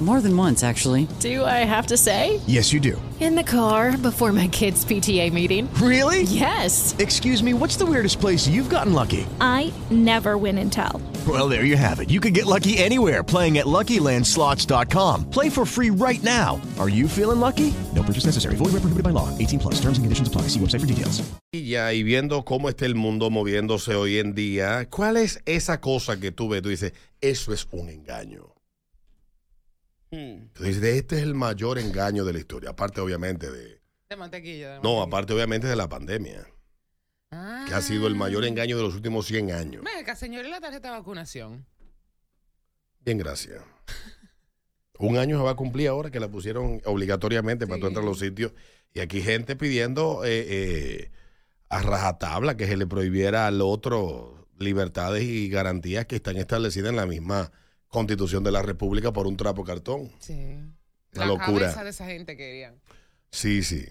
More than once, actually. Do I have to say? Yes, you do. In the car before my kids' PTA meeting. Really? Yes. Excuse me, what's the weirdest place you've gotten lucky? I never win and tell. Well, there you have it. You can get lucky anywhere playing at LuckyLandSlots.com. Play for free right now. Are you feeling lucky? No purchase necessary. Void where prohibited by law. 18 plus. Terms and conditions apply. See website for details. Y ya, y viendo cómo está el mundo moviéndose hoy en día, ¿cuál es esa cosa que tú ves? Tú dices, eso es un engaño. Tú dices, este es el mayor engaño de la historia, aparte obviamente de... De mantequilla. de No, mantequilla. aparte obviamente de la pandemia, Ah. que ha sido el mayor engaño de los últimos 100 años. Venga, señor, ¿y la tarjeta de vacunación? Bien, gracias. Un año se va a cumplir ahora que la pusieron obligatoriamente para tú entrar a los sitios. Y aquí gente pidiendo eh, eh, a rajatabla que se le prohibiera al otro libertades y garantías que están establecidas en la misma constitución de la República por un trapo cartón. Sí. Una la locura. cabeza de esa gente querían. Sí, sí.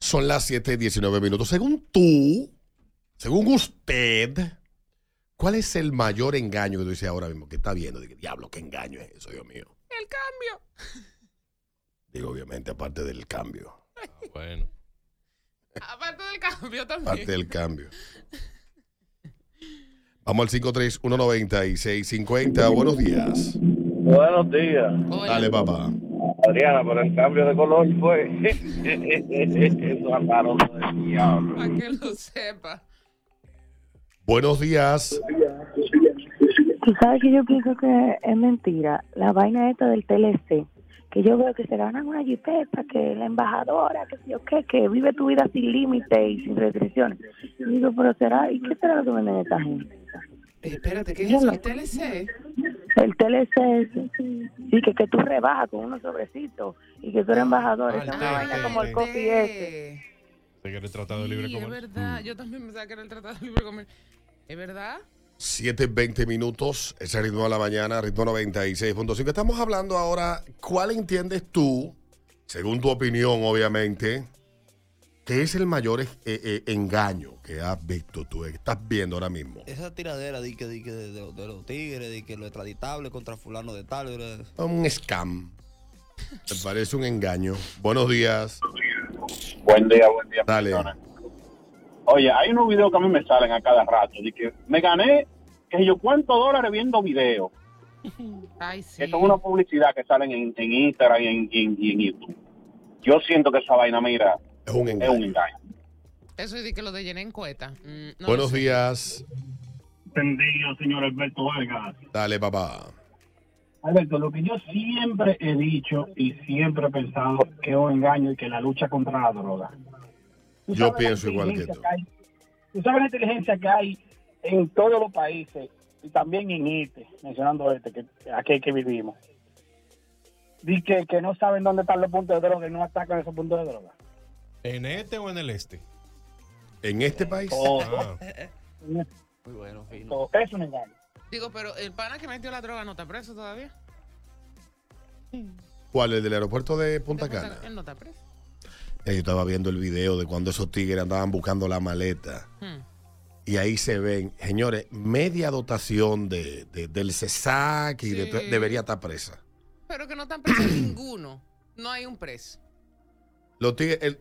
Son las 7 y 19 minutos. Según tú, según usted, ¿cuál es el mayor engaño que tú dices ahora mismo? que está viendo? Digo, diablo, qué engaño es eso, Dios mío. El cambio. Digo, obviamente, aparte del cambio. Bueno. Aparte del cambio también. Aparte del cambio. Vamos al 5319650. Buenos días. Buenos días. Dale, papá. Adriana, pero el cambio de color fue. Eso andaron del diablo. Para que lo sepa. Buenos días. Tú sabes que yo pienso que es mentira la vaina esta del TLC, que yo veo que se ganan una jipeta, que la embajadora, que yo qué, que vive tu vida sin límite y sin restricciones. Y digo, pero será, ¿y qué será lo que venden esta gente? Espérate, ¿qué es eso? ¿El TLC? El TLC, sí, que, que tú rebajas con unos sobrecitos y que tú eres embajador, es una vaina como el coffee ese. Se quiere tratado de libre Sí, es comercio. verdad. Yo también pensaba que era el Tratado de Libre Comercio. ¿Es verdad? 7, 20 minutos, ese ritmo de la mañana, ritmo 96.5. Estamos hablando ahora, ¿cuál entiendes tú, según tu opinión, obviamente, que es el mayor eh, eh, engaño que has visto tú, que estás viendo ahora mismo? Esa tiradera de, que, de, que de, de- de los tigres, de que lo extraditable contra fulano de tal. era- Un scam. Me parece un engaño. Buenos días. Buen día, buen día. Dale. Oye, hay unos videos que a mí me salen a cada rato. De que me gané, que yo cuántos dólares viendo videos. Ay, sí. Que son una publicidad que salen en, en Instagram y en, y en- y en YouTube. Yo siento que esa vaina, mira, es un engaño. Eso es de que lo de llené en cueta. Mm, no Buenos días. Entendido, señor Alberto Vargas. Dale, papá. Alberto, lo que yo siempre he dicho y siempre he pensado que es un engaño y que la lucha contra la droga. Yo pienso igual que tú. hay- Tú sabes la inteligencia que hay en todos los países y también en este, mencionando este, que aquí que vivimos. Di que, que no saben dónde están los puntos de droga y no atacan esos puntos de droga. ¿En este o en el este? ¿En este país? Todo. Ah. Muy bueno, fino. Todo. Es un engaño. Digo, pero el pana que metió la droga no está preso todavía. ¿Cuál? ¿El del aeropuerto de Punta Cana? Él no está preso. Eh, Yo estaba viendo el video de cuando esos tigres andaban buscando la maleta. Hmm. Y ahí se ven, señores, media dotación de, de- del CESAC y de Sí. to- debería estar presa. Pero que no están presos ninguno. No hay un preso. Los tigres, el-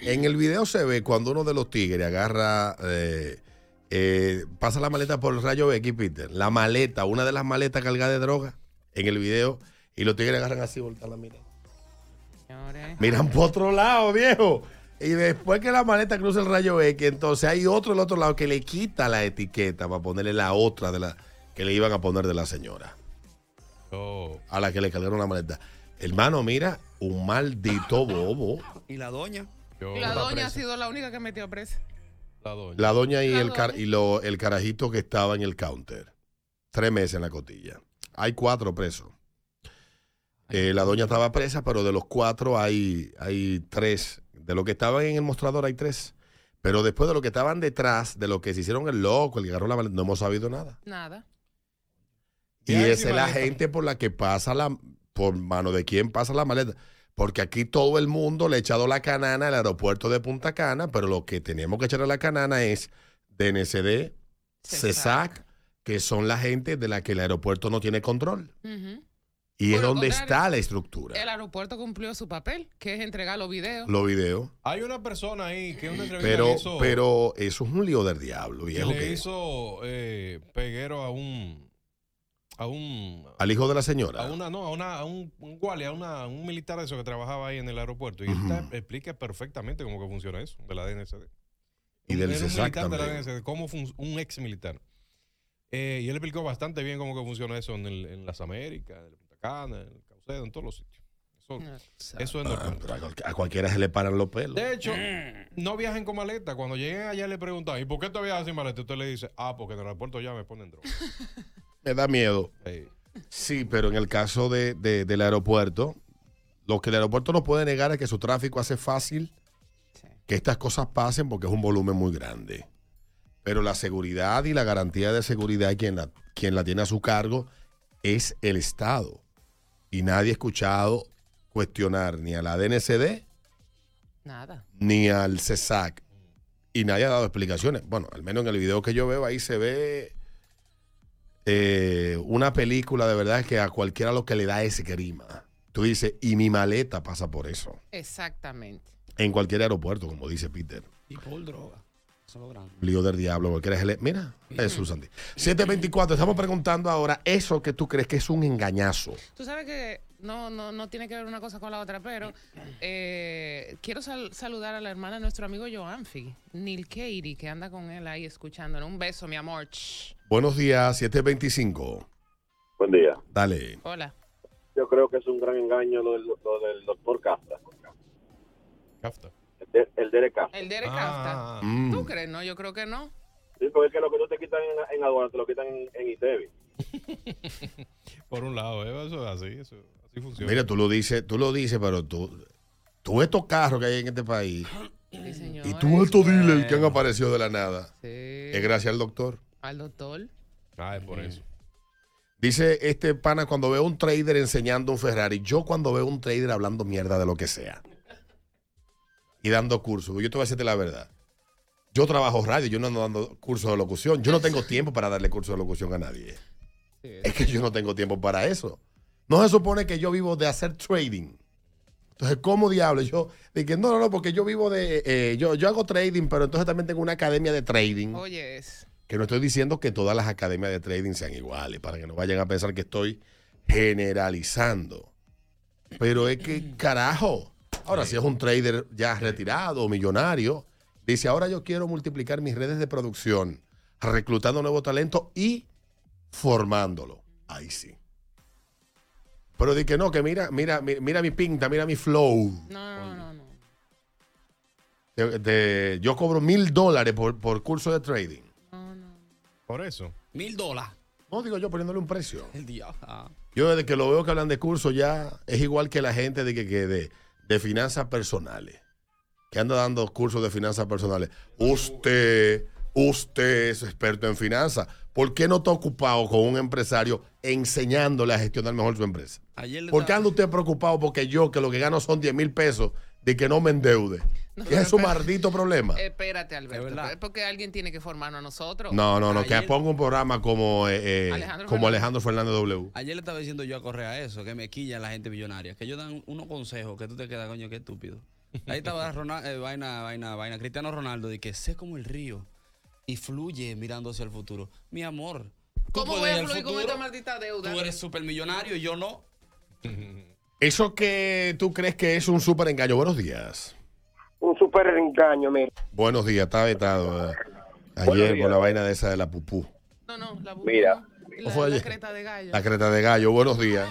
en el video se ve cuando uno de los tigres agarra, eh, eh, pasa la maleta por el rayo X, Peter. La maleta, una de las maletas cargadas de droga, en el video, y los tigres agarran así, voltean la mirada. Señores. Miran por otro lado, viejo. Y después que la maleta cruza el rayo X, entonces hay otro del otro lado que le quita la etiqueta para ponerle la otra de la que le iban a poner de la señora. Oh. A la que le cargaron la maleta. Hermano, mira, un maldito bobo. ¿Y la doña? Y la doña ha sido la única que metió presa. La doña. La doña y, La el, car- doña. y lo- el carajito que estaba en el counter. Tres meses en la cotilla. Hay cuatro presos. Eh, la doña estaba presa, pero de los cuatro hay, hay tres. De los que estaban en el mostrador hay tres. Pero después de los que estaban detrás, de los que se hicieron el loco, el que agarró la maleta, no hemos sabido nada. Nada. Y ¿Qué hay esa es la gente por la que pasa la, por mano de quién pasa la maleta. Porque aquí todo el mundo le ha echado la canana al aeropuerto de Punta Cana, pero lo que tenemos que echarle la canana es DNCD, CESAC, que son la gente de la que el aeropuerto no tiene control. Y es Por donde está la estructura. El aeropuerto cumplió su papel, que es entregar los videos. Los videos. Hay una persona ahí que una entrevista Pero, hizo, pero eso es un lío del diablo, que viejo. le hizo eh, peguero a un a un Al hijo de la a señora. una no a una a un, un guardia, a una, un militar de eso que trabajaba ahí en el aeropuerto y él explica perfectamente cómo que funciona eso de la DNCD. Y del un militar de la también. DNCD, cómo un ex militar. Eh, y él explicó bastante bien cómo que funciona eso en, el- en las Américas, en Punta Cana, en el Caucedo, en todos los sitios. Eso, eso es Ah, normal. pero a, cual- a cualquiera se le paran los pelos. De hecho, no viajen con maleta. Cuando lleguen allá le preguntan, ¿y por qué tú viajas sin maleta? Usted le dice, ah, porque en el aeropuerto ya me ponen droga. Me da miedo. Sí, pero en el caso de, de- del aeropuerto, lo que el aeropuerto no puede negar es que su tráfico hace fácil que estas cosas pasen porque es un volumen muy grande. Pero la seguridad y la garantía de seguridad, quien la, quien la tiene a su cargo, es el Estado. Y nadie ha escuchado cuestionar ni a la DNCD Nada. ni al CESAC. Y nadie ha dado explicaciones. Bueno, al menos en el video que yo veo ahí se ve eh, una película de verdad que a cualquiera lo que le da es grima. Tú dices, y mi maleta pasa por eso. Exactamente. En cualquier aeropuerto, como dice Peter. Y por droga. Eso es lo grande. Lío del diablo, cualquiera le- Mira, Jesús Santi. 724, estamos preguntando ahora, eso que tú crees que es un engañazo. Tú sabes que no, no, no tiene que ver una cosa con la otra, pero eh, quiero sal- saludar a la hermana de nuestro amigo Joanfi, Neil Katie, que anda con él ahí escuchándonos. Un beso, mi amor. Ch. Buenos días, 725. Buen día. Dale. Hola. Yo creo que es un gran engaño lo del, lo del doctor Cafta. Cafta. El, de- el Derek Cafta. El Derek Ah. Kafta. Mm. ¿Tú crees? No, yo creo que no. Sí, porque es que lo que no te quitan en, en aduana te lo quitan en, en ITEVI. Por un lado, ¿eh? eso es así, eso, así funciona. Mira, tú lo dices, tú lo dices, pero tú, tú estos carros que hay en este país Sí, señor. y tú estos dealers que han aparecido de la nada, Sí. es gracias al doctor. Al doctor. Ah, es por eso. Dice este pana, cuando veo un trader enseñando un Ferrari, yo cuando veo un trader hablando mierda de lo que sea y dando cursos, yo te voy a decirte la verdad. Yo trabajo radio, yo no ando dando cursos de locución. Yo no tengo tiempo para darle cursos de locución a nadie. Es que yo no tengo tiempo para eso. No se supone que yo vivo de hacer trading. Entonces, ¿cómo diablo? Yo dije, no, no, no, porque yo vivo de. eh, yo, yo hago trading, pero entonces también tengo una academia de trading. Oye, es. Que no estoy diciendo que todas las academias de trading sean iguales, para que no vayan a pensar que estoy generalizando. Pero es que, carajo. Ahora, si es un trader ya retirado o millonario, dice, ahora yo quiero multiplicar mis redes de producción, reclutando nuevo talento y formándolo. Ahí sí. Pero di que no, que mira, mira, mi- mira mi pinta, mira mi flow. No, no, no, no. De- de- yo cobro mil dólares por, por curso de trading. Por eso. Mil dólares. No digo yo poniéndole un precio. El diablo. Ah. Yo desde que lo veo que hablan de curso ya es igual que la gente de que, que de, de finanzas personales. Que anda dando cursos de finanzas personales. Usted, usted es experto en finanzas. ¿Por qué no está ocupado con un empresario enseñándole a gestionar mejor su empresa? Ayer ¿Por qué anda usted preocupado porque yo, que lo que gano son 10 mil pesos, de que no me endeude? ¿Qué es su maldito problema? Espérate, Alberto. Es porque alguien tiene que formarnos a nosotros. No, no, no, que ponga un programa como, eh, eh, Alejandro como Fernández. Alejandro Fernández W. Ayer le estaba diciendo yo a Correa eso, que me quilla la gente millonaria, que ellos dan unos consejos que tú te quedas, coño, qué estúpido. Ahí estaba Ronald- eh, vaina, vaina, vaina, Cristiano Ronaldo, de que sé como el río y fluye mirando hacia el futuro. Mi amor, ¿Cómo puedes voy a fluir con esta maldita deuda? Tú eres supermillonario y yo no. Eso que tú crees que es un súper engaño. Buenos días. Un súper engaño, mira. Buenos días, está vetado. eh. Ayer días. con la vaina de esa de la pupú. No, no, la Mira. La, creta de gallo. La creta de gallo, buenos días.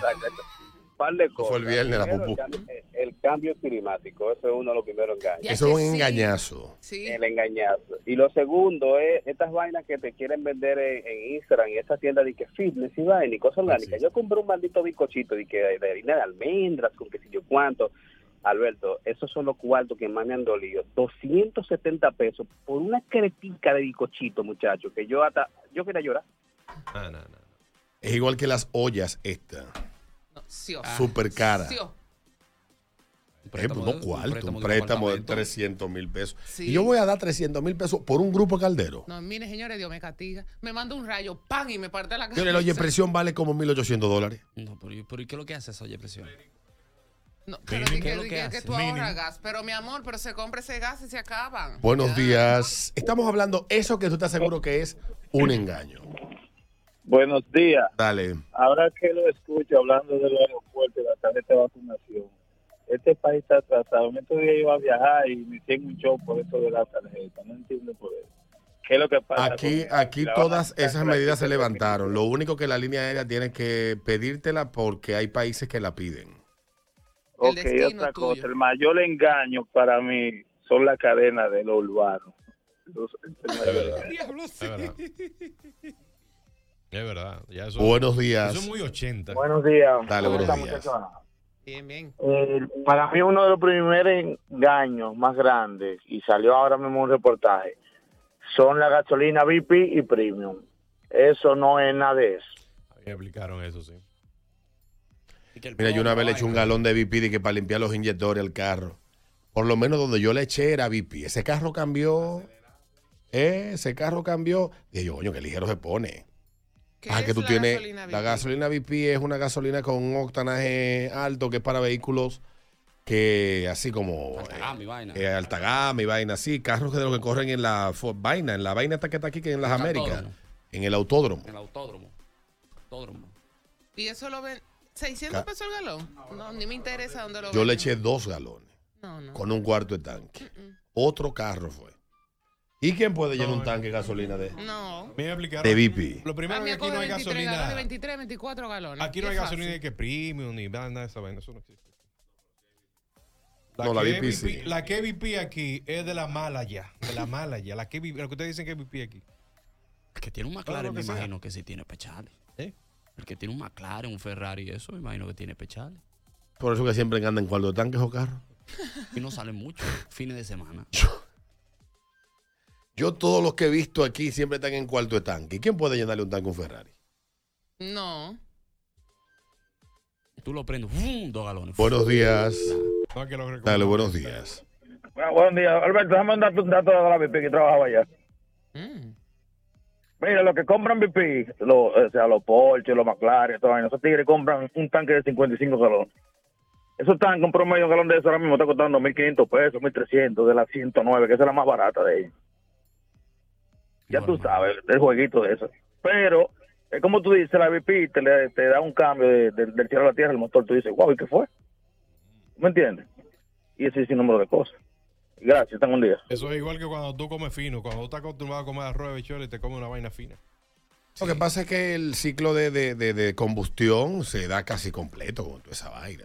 par de cosas. fue el viernes, la pupú. el, cambio, el cambio climático, eso es uno de los primeros engaños. Eso es un engañazo. El engañazo. Y lo segundo es estas vainas que te quieren vender en, en Instagram y esta tienda de que fitness y vaina y cosas orgánicas. Yo compré un maldito bizcochito de, que, de harina de almendras con qué sé yo cuánto. Alberto, esos son los cuartos que más me han dolido. 270 pesos por una cretica de bizcochito, muchacho, que yo hasta, yo quería llorar. No, no, no. Es igual que las ollas esta. Sí, oh. Súper cara. Sí, oh. No cuarto, préstamo un préstamo de apartamento. 300 mil pesos. Sí. Y yo voy a dar 300 mil pesos por un grupo caldero. No, mire, señores, Dios me castiga. Me manda un rayo, ¡pam! y me parte la Yo cabeza. le oye presión vale como 1.800 dólares. No, pero, ¿y- pero ¿y qué es lo que hace esa oye presión? No, pero Mínimo. di ¿Qué que, es lo di que que- que hace? tú ahorras gas. Pero mi amor, pero se compra ese gas y se acaban. Buenos días. Estamos hablando eso que tú estás seguro que es un engaño. Buenos días. Dale. Ahora que lo escucho hablando de los aeropuertos y la tarjeta de vacunación, este país está atrasado. En estos días iba a viajar y me hicieron un show por eso de la tarjeta. No entiendo por eso. ¿Qué es lo que pasa? Aquí, aquí todas esas medidas se levantaron. Lo único que la línea aérea tiene que pedírtela porque hay países que la piden. Ok, otra cosa. El mayor engaño para mí son las cadenas de los urbanos. Los- el mayor engaño. Es verdad. Ya eso- Buenos días. Es muy 80. Buenos días. Dale, ¿Cómo buenos días. muchachos? Bien, bien. Eh, para mí uno de los primeros engaños más grandes, y salió ahora mismo un reportaje, son la gasolina VIP y Premium. Eso no es nada de eso. Me explicaron eso, sí. Mira, yo una vez le eché un galón de BP de que para limpiar los inyectores al carro. Por lo menos donde yo le eché era BP. Ese carro cambió. Eh, ese carro cambió. Dije yo, coño, qué ligero se pone. Ah, que tú la tienes. gasolina La gasolina BP es una gasolina con un octanaje alto que es para vehículos que así como Alta gama y vaina. eh, alta gama y vaina así, carros que de los que corren en la Ford vaina, en la vaina esta que está aquí que en las El Américas, autódromo. en el autódromo. En el autódromo. Autódromo. ¿Y eso lo ven? ¿600 Ca- pesos el galón? No, ni me interesa dónde lo Yo le eché dos galones No, no. con un cuarto de tanque. Otro carro fue. ¿Y quién puede llenar un tanque de gasolina de, No. Me explicaron. de BP? Lo primero es que aquí no hay 23 galones, gasolina. 23, 24 galones. Aquí no hay gasolina fácil. de que premium ni nada de esa vaina. Eso no existe. No, la es sí. La que BP aquí es de la mala ya. De la mala ya. La que lo que ustedes dicen que es BP aquí. Que tiene un McLaren, lo me sea. imagino que sí tiene pechales. El que tiene un McLaren, un Ferrari, eso me imagino que tiene pechales. Por eso que siempre andan en cuarto de tanques o carros. Y no salen mucho, fines de semana. Yo todos los que he visto aquí siempre están en cuarto de tanque. ¿Y quién puede llenarle un tanque a un Ferrari? No. Tú lo prendes, ¡fum! dos galones. Buenos días. Lo Dale, buenos días. Bueno, buenos días. Alberto, déjame mandarte un dato de la BP que trabajaba allá. Mm. Mira, los que compran BP, lo- o sea, los Porsche, los McLaren, vaina, esos tigres compran un tanque de 55 galones. Esos tanques, un promedio, un galón de eso ahora mismo está costando 1.500 pesos, 1.300 de la 109, que esa es la más barata de ellos. Ya tú sabes, el jueguito de eso. Pero, es como tú dices, la BP te, le- te da un cambio de- de- del cielo a la tierra, el motor, tú dices, wow, ¿y qué fue? ¿Me entiendes? Y ese es sin número de cosas. Gracias, tengo un día. Eso es igual que cuando tú comes fino. Cuando tú estás acostumbrado a comer arroz de bichuela y te comes una vaina fina. Lo que pasa es que el ciclo de, de- de- de combustión se da casi completo con toda esa vaina.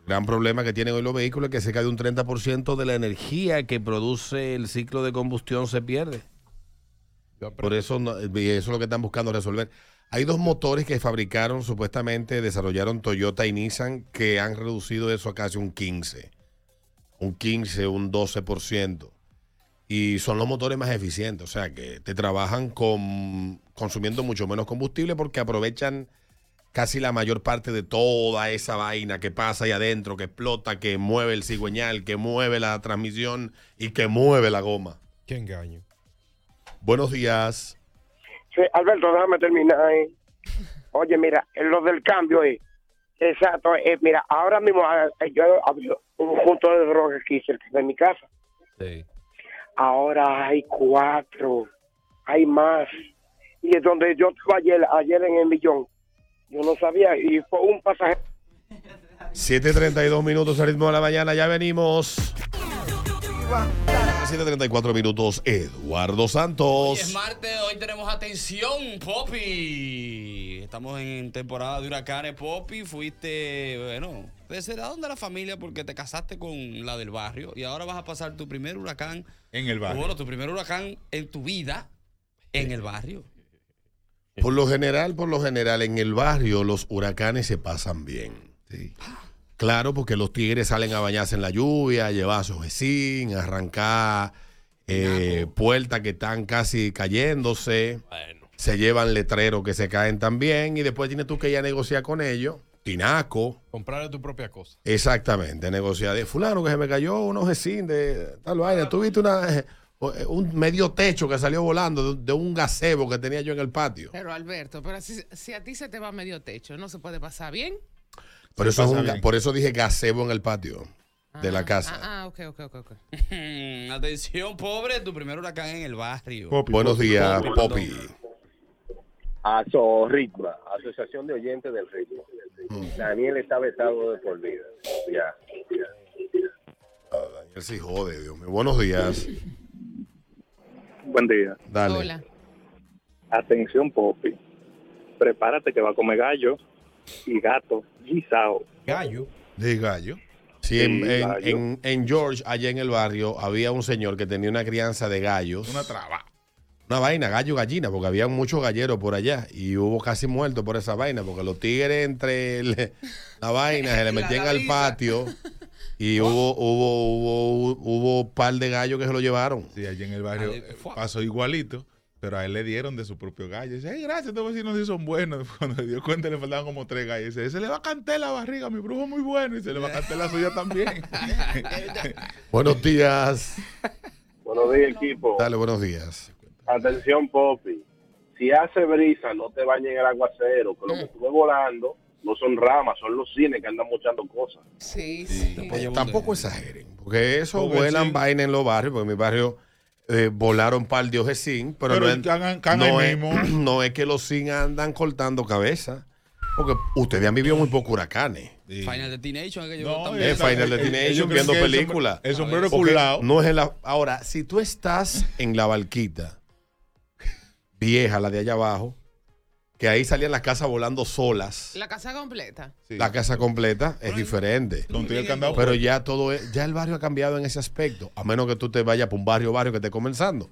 El gran problema que tienen hoy los vehículos es que cerca de un 30% de la energía que produce el ciclo de combustión se pierde. Por eso, no- y eso es lo que están buscando resolver. Hay dos motores que fabricaron, supuestamente desarrollaron Toyota y Nissan, que han reducido eso a casi un 15. Un 15, un 12%. Y son los motores más eficientes, o sea que te trabajan con consumiendo mucho menos combustible porque aprovechan casi la mayor parte de toda esa vaina que pasa ahí adentro, que explota, que mueve el cigüeñal, que mueve la transmisión y que mueve la goma. Qué engaño. Buenos días. Sí, Alberto, déjame terminar. eh. Oye, mira, en lo del cambio, eh, exacto, eh, mira, ahora mismo ah, eh, yo abrí un punto de droga aquí cerca de mi casa. Sí. Ahora hay cuatro, hay más. Y es donde yo estaba ayer, ayer en el millón. Yo no sabía, y fue un pasajero. 7.32 minutos al ritmo de la mañana, ya venimos. Para 7:34 minutos. Eduardo Santos. Hoy es martes, hoy tenemos atención, Poppy. Estamos en temporada de huracanes, Poppy. Fuiste, bueno, de será donde la familia porque te casaste con la del barrio y ahora vas a pasar tu primer huracán. En el barrio. Bueno, tu primer huracán en tu vida en el barrio. Por lo general, por lo general, en el barrio los huracanes se pasan bien. Claro, porque los tigres salen a bañarse en la lluvia, llevar a su vecino, arrancar eh, puertas que están casi cayéndose. Se llevan letreros que se caen también y después tienes tú que ir a negociar con ellos. Tinaco. Comprarle tu propia cosa. Exactamente, negociar de fulano que se me cayó unos vecinos de tal vaina. Tú viste una, eh, un medio techo que salió volando de, de un gazebo que tenía yo en el patio. Pero Alberto, pero si, si a ti se te va medio techo, ¿no se puede pasar bien? Por, eso, es un ga- por eso dije gazebo en el patio de la casa. Ah, ah, ok, ok, ok. ok. Atención, pobre, tu primer huracán en el barrio. Buenos días, Poppy. Aso Ritma, Asociación de Oyentes del Ritmo. Mm. Daniel está vetado de por vida. Ya. Él sí jode, Dios mío. Buenos días. Buen día. Dale. Atención, Poppy. Prepárate que va a comer gallo y gato guisado. Gallo. De gallo. Sí, Sí, en, en- gallo. en- en George, allá en el barrio, había un señor que tenía una crianza de gallos. Una traba. Una vaina, gallo, gallina, porque había muchos galleros por allá y hubo casi muertos por esa vaina, porque los tigres entre el- la vaina se le metían al patio y hubo, hubo, hubo, hubo un par de gallos que se lo llevaron. Sí, allí en el barrio eh, pasó igualito, pero a él le dieron de su propio gallo. Dice, ay, gracias, estos vecinos sí son buenos. Cuando se dio cuenta le faltaban como tres gallos. Dice, se le va a cantar la barriga, mi brujo es muy bueno. Y se le va a cantar la suya también. Buenos días. Buenos días, equipo. Dale, buenos días. Atención, Poppy. Si hace brisa, no te bañes en el aguacero, que lo que tú ves volando no son ramas, son los cines que andan mochando cosas. Sí, Eh, Tampoco exageren, porque eso vuelan sí. vaina en los barrios, porque en mi barrio eh, volaron par de ojesín, pero, Pero no, es, no es- mismo. no es que los sin andan cortando cabeza, porque ustedes han vivido muy pocos huracanes. Final Destination, aquello No, también. Es Final Destination viendo el películas. el sombrero culao. No es en la, ahora, si tú estás en la barquita vieja, la de allá abajo, que ahí salían las casas volando solas. La casa completa. La casa completa es diferente. Pero ya todo es- ya el barrio ha cambiado en ese aspecto, a menos que tú te vayas por un barrio barrio que esté comenzando.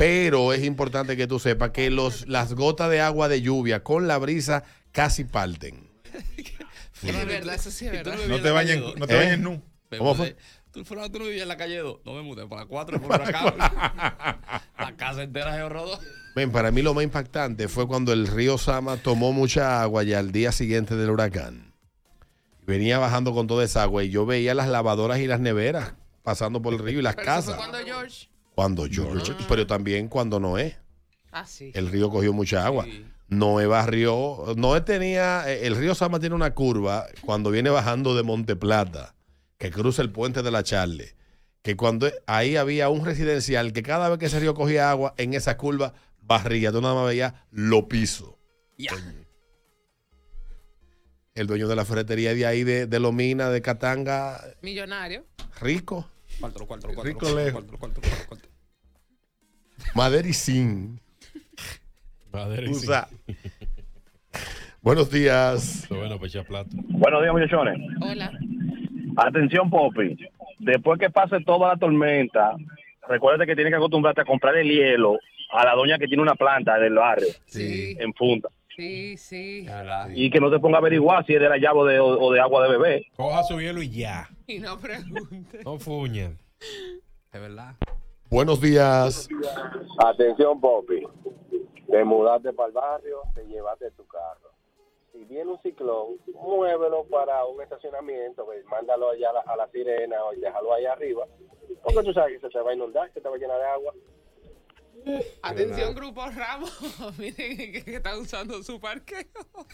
Pero es importante que tú sepas que los, las gotas de agua de lluvia con la brisa casi parten. Es verdad, eso sí es verdad. No te bañes, calle no te ¿Eh? nu. ¿Cómo fue? Tú, fulano, tú no vivías en la calle 2. No me mudé para la 4 por huracán. la casa entera se rodó. Ven, para mí lo más impactante fue cuando el río Sama tomó mucha agua ya al día siguiente del huracán. Venía bajando con toda esa agua y yo veía las lavadoras y las neveras pasando por el río y las Pero eso fue casas. cuando George. Cuando George, pero también cuando Noé. Ah, sí. El río cogió mucha agua. Noé barrió. Noé tenía. eh, El río Sama tiene una curva cuando viene bajando de Monte Plata, que cruza el puente de la Charle. Que cuando ahí había un residencial que cada vez que ese río cogía agua, en esa curva barría. Tú nada más veías lo piso. El dueño de la ferretería de ahí, de, de Lomina, de Catanga, Millonario. rico. Cuatro, cuatro, cuatro. Rico cuatro, lejos. cuatro, cuatro, cuatro, cuatro. Madera y sin. Madera y sabes. Buenos días. Bueno, para echar plato. Buenos días, muchachones. Hola. Atención, Poppy. Después que pase toda la tormenta, recuérdate que tienes que acostumbrarte a comprar el hielo a la doña que tiene una planta del barrio Sí. en funda. Sí, sí. Y que no te ponga a averiguar si es de la llave o de, o de agua de bebé. Coja su hielo y ya. Y no pregunte. No fuñan. Es verdad. Buenos días. Atención, Poppy. Te mudaste para el barrio, te llevaste tu carro. Si viene un ciclón, muévelo para un estacionamiento, pues, mándalo allá a la, a la sirena o déjalo ahí arriba. Porque tú sabes que se te va a inundar, que te va a llenar de agua. Atención, Grupo Ramos. Miren que, que están usando su parqueo.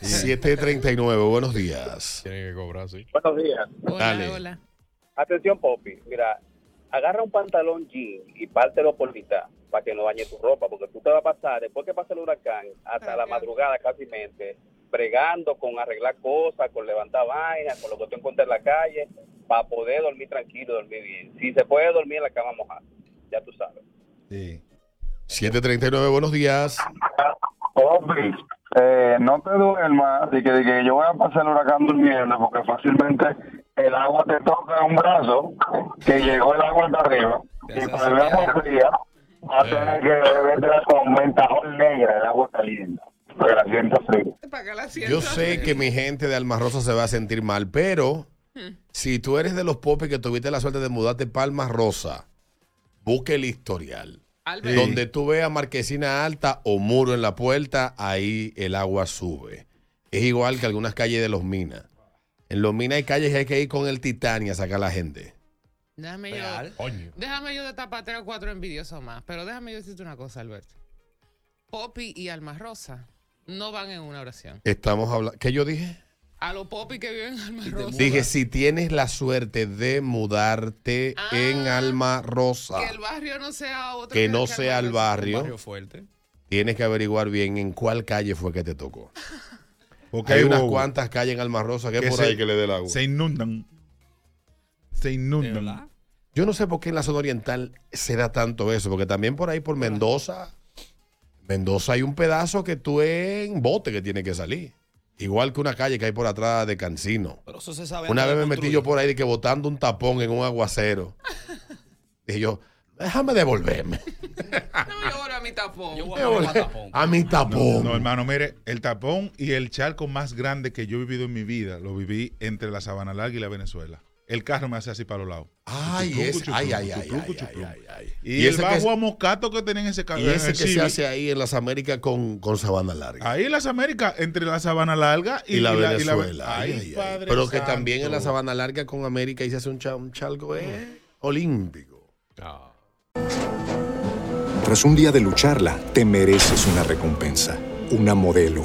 739, buenos días. Tienen que cobrar, sí. Buenos días. Hola, Dale. hola. Atención, Poppy. Mira, agarra un pantalón jean y pártelo por mitad para que no bañe tu ropa, porque tú te vas a pasar, después que pase el huracán, hasta la madrugada casi mente, bregando con arreglar cosas, con levantar vainas, con lo que tú encuentres en la calle, para poder dormir tranquilo, dormir bien. Si se puede dormir en la cama mojada. ya tú sabes. Sí. 739, buenos días. Obi, eh, no te duermas de que, de que yo voy a pasar el huracán durmiendo porque fácilmente el agua te toca en un brazo que llegó el agua hasta arriba y para el agua fría vas a tener que beberte con ventajón negra el agua caliente la. Yo sé que mi gente de Alma Rosa se va a sentir mal, pero si tú eres de los popes que tuviste la suerte de mudarte para Alma Rosa, busque el historial. Albert. Donde tú veas marquesina alta o muro en la puerta, ahí el agua sube. Es igual que algunas calles de los minas. En los minas hay calles que hay que ir con el Titania a sacar a la gente. Déjame yo, déjame yo de tapar tres o cuatro envidiosos más. Pero déjame yo decirte una cosa, Alberto. Poppy y Alma Rosa no van en una oración. Estamos hablando. ¿Qué yo dije? A los Poppy que viven en Alma Rosa. Dije, si tienes la suerte de mudarte en Alma Rosa, Que el barrio no sea otro. que no sea el barrio, barrio fuerte. tienes que averiguar bien en cuál calle fue que te tocó. Porque hay hay unas cuantas calles en Alma Rosa que, por se- ahí que le dé el agua. Se inundan. Se inundan. Yo no sé por qué en la zona oriental se da tanto eso, porque también por ahí por Mendoza, Mendoza hay un pedazo que tú en bote que tiene que salir. Igual que una calle que hay por atrás de Cancino. Pero eso se sabe. Una vez me metí yo por ahí de que botando un tapón en un aguacero. Dije yo, déjame devolverme. Ahora mi tapón. A mi tapón. No, no, hermano, mire, el tapón y el charco más grande que yo he vivido en mi vida lo viví entre la Sabana Larga y la Venezuela. El carro me hace así para los lados. Ay, es- ay, ay, ay, chucrum. ay, ay, ay. Y, el bajo es- a moscato que tienen en ese carro. Y ese que se hace ahí en las Américas con, con sabana larga. Ahí en las Américas, entre la Sabana Larga y, Y, la y Venezuela. Ay, Ay, ay, ay. Padre Pero que también en la sabana larga con América y se hace un, cha- un chalco eh, olímpico. Tras un día de lucharla, te mereces una recompensa, una modelo,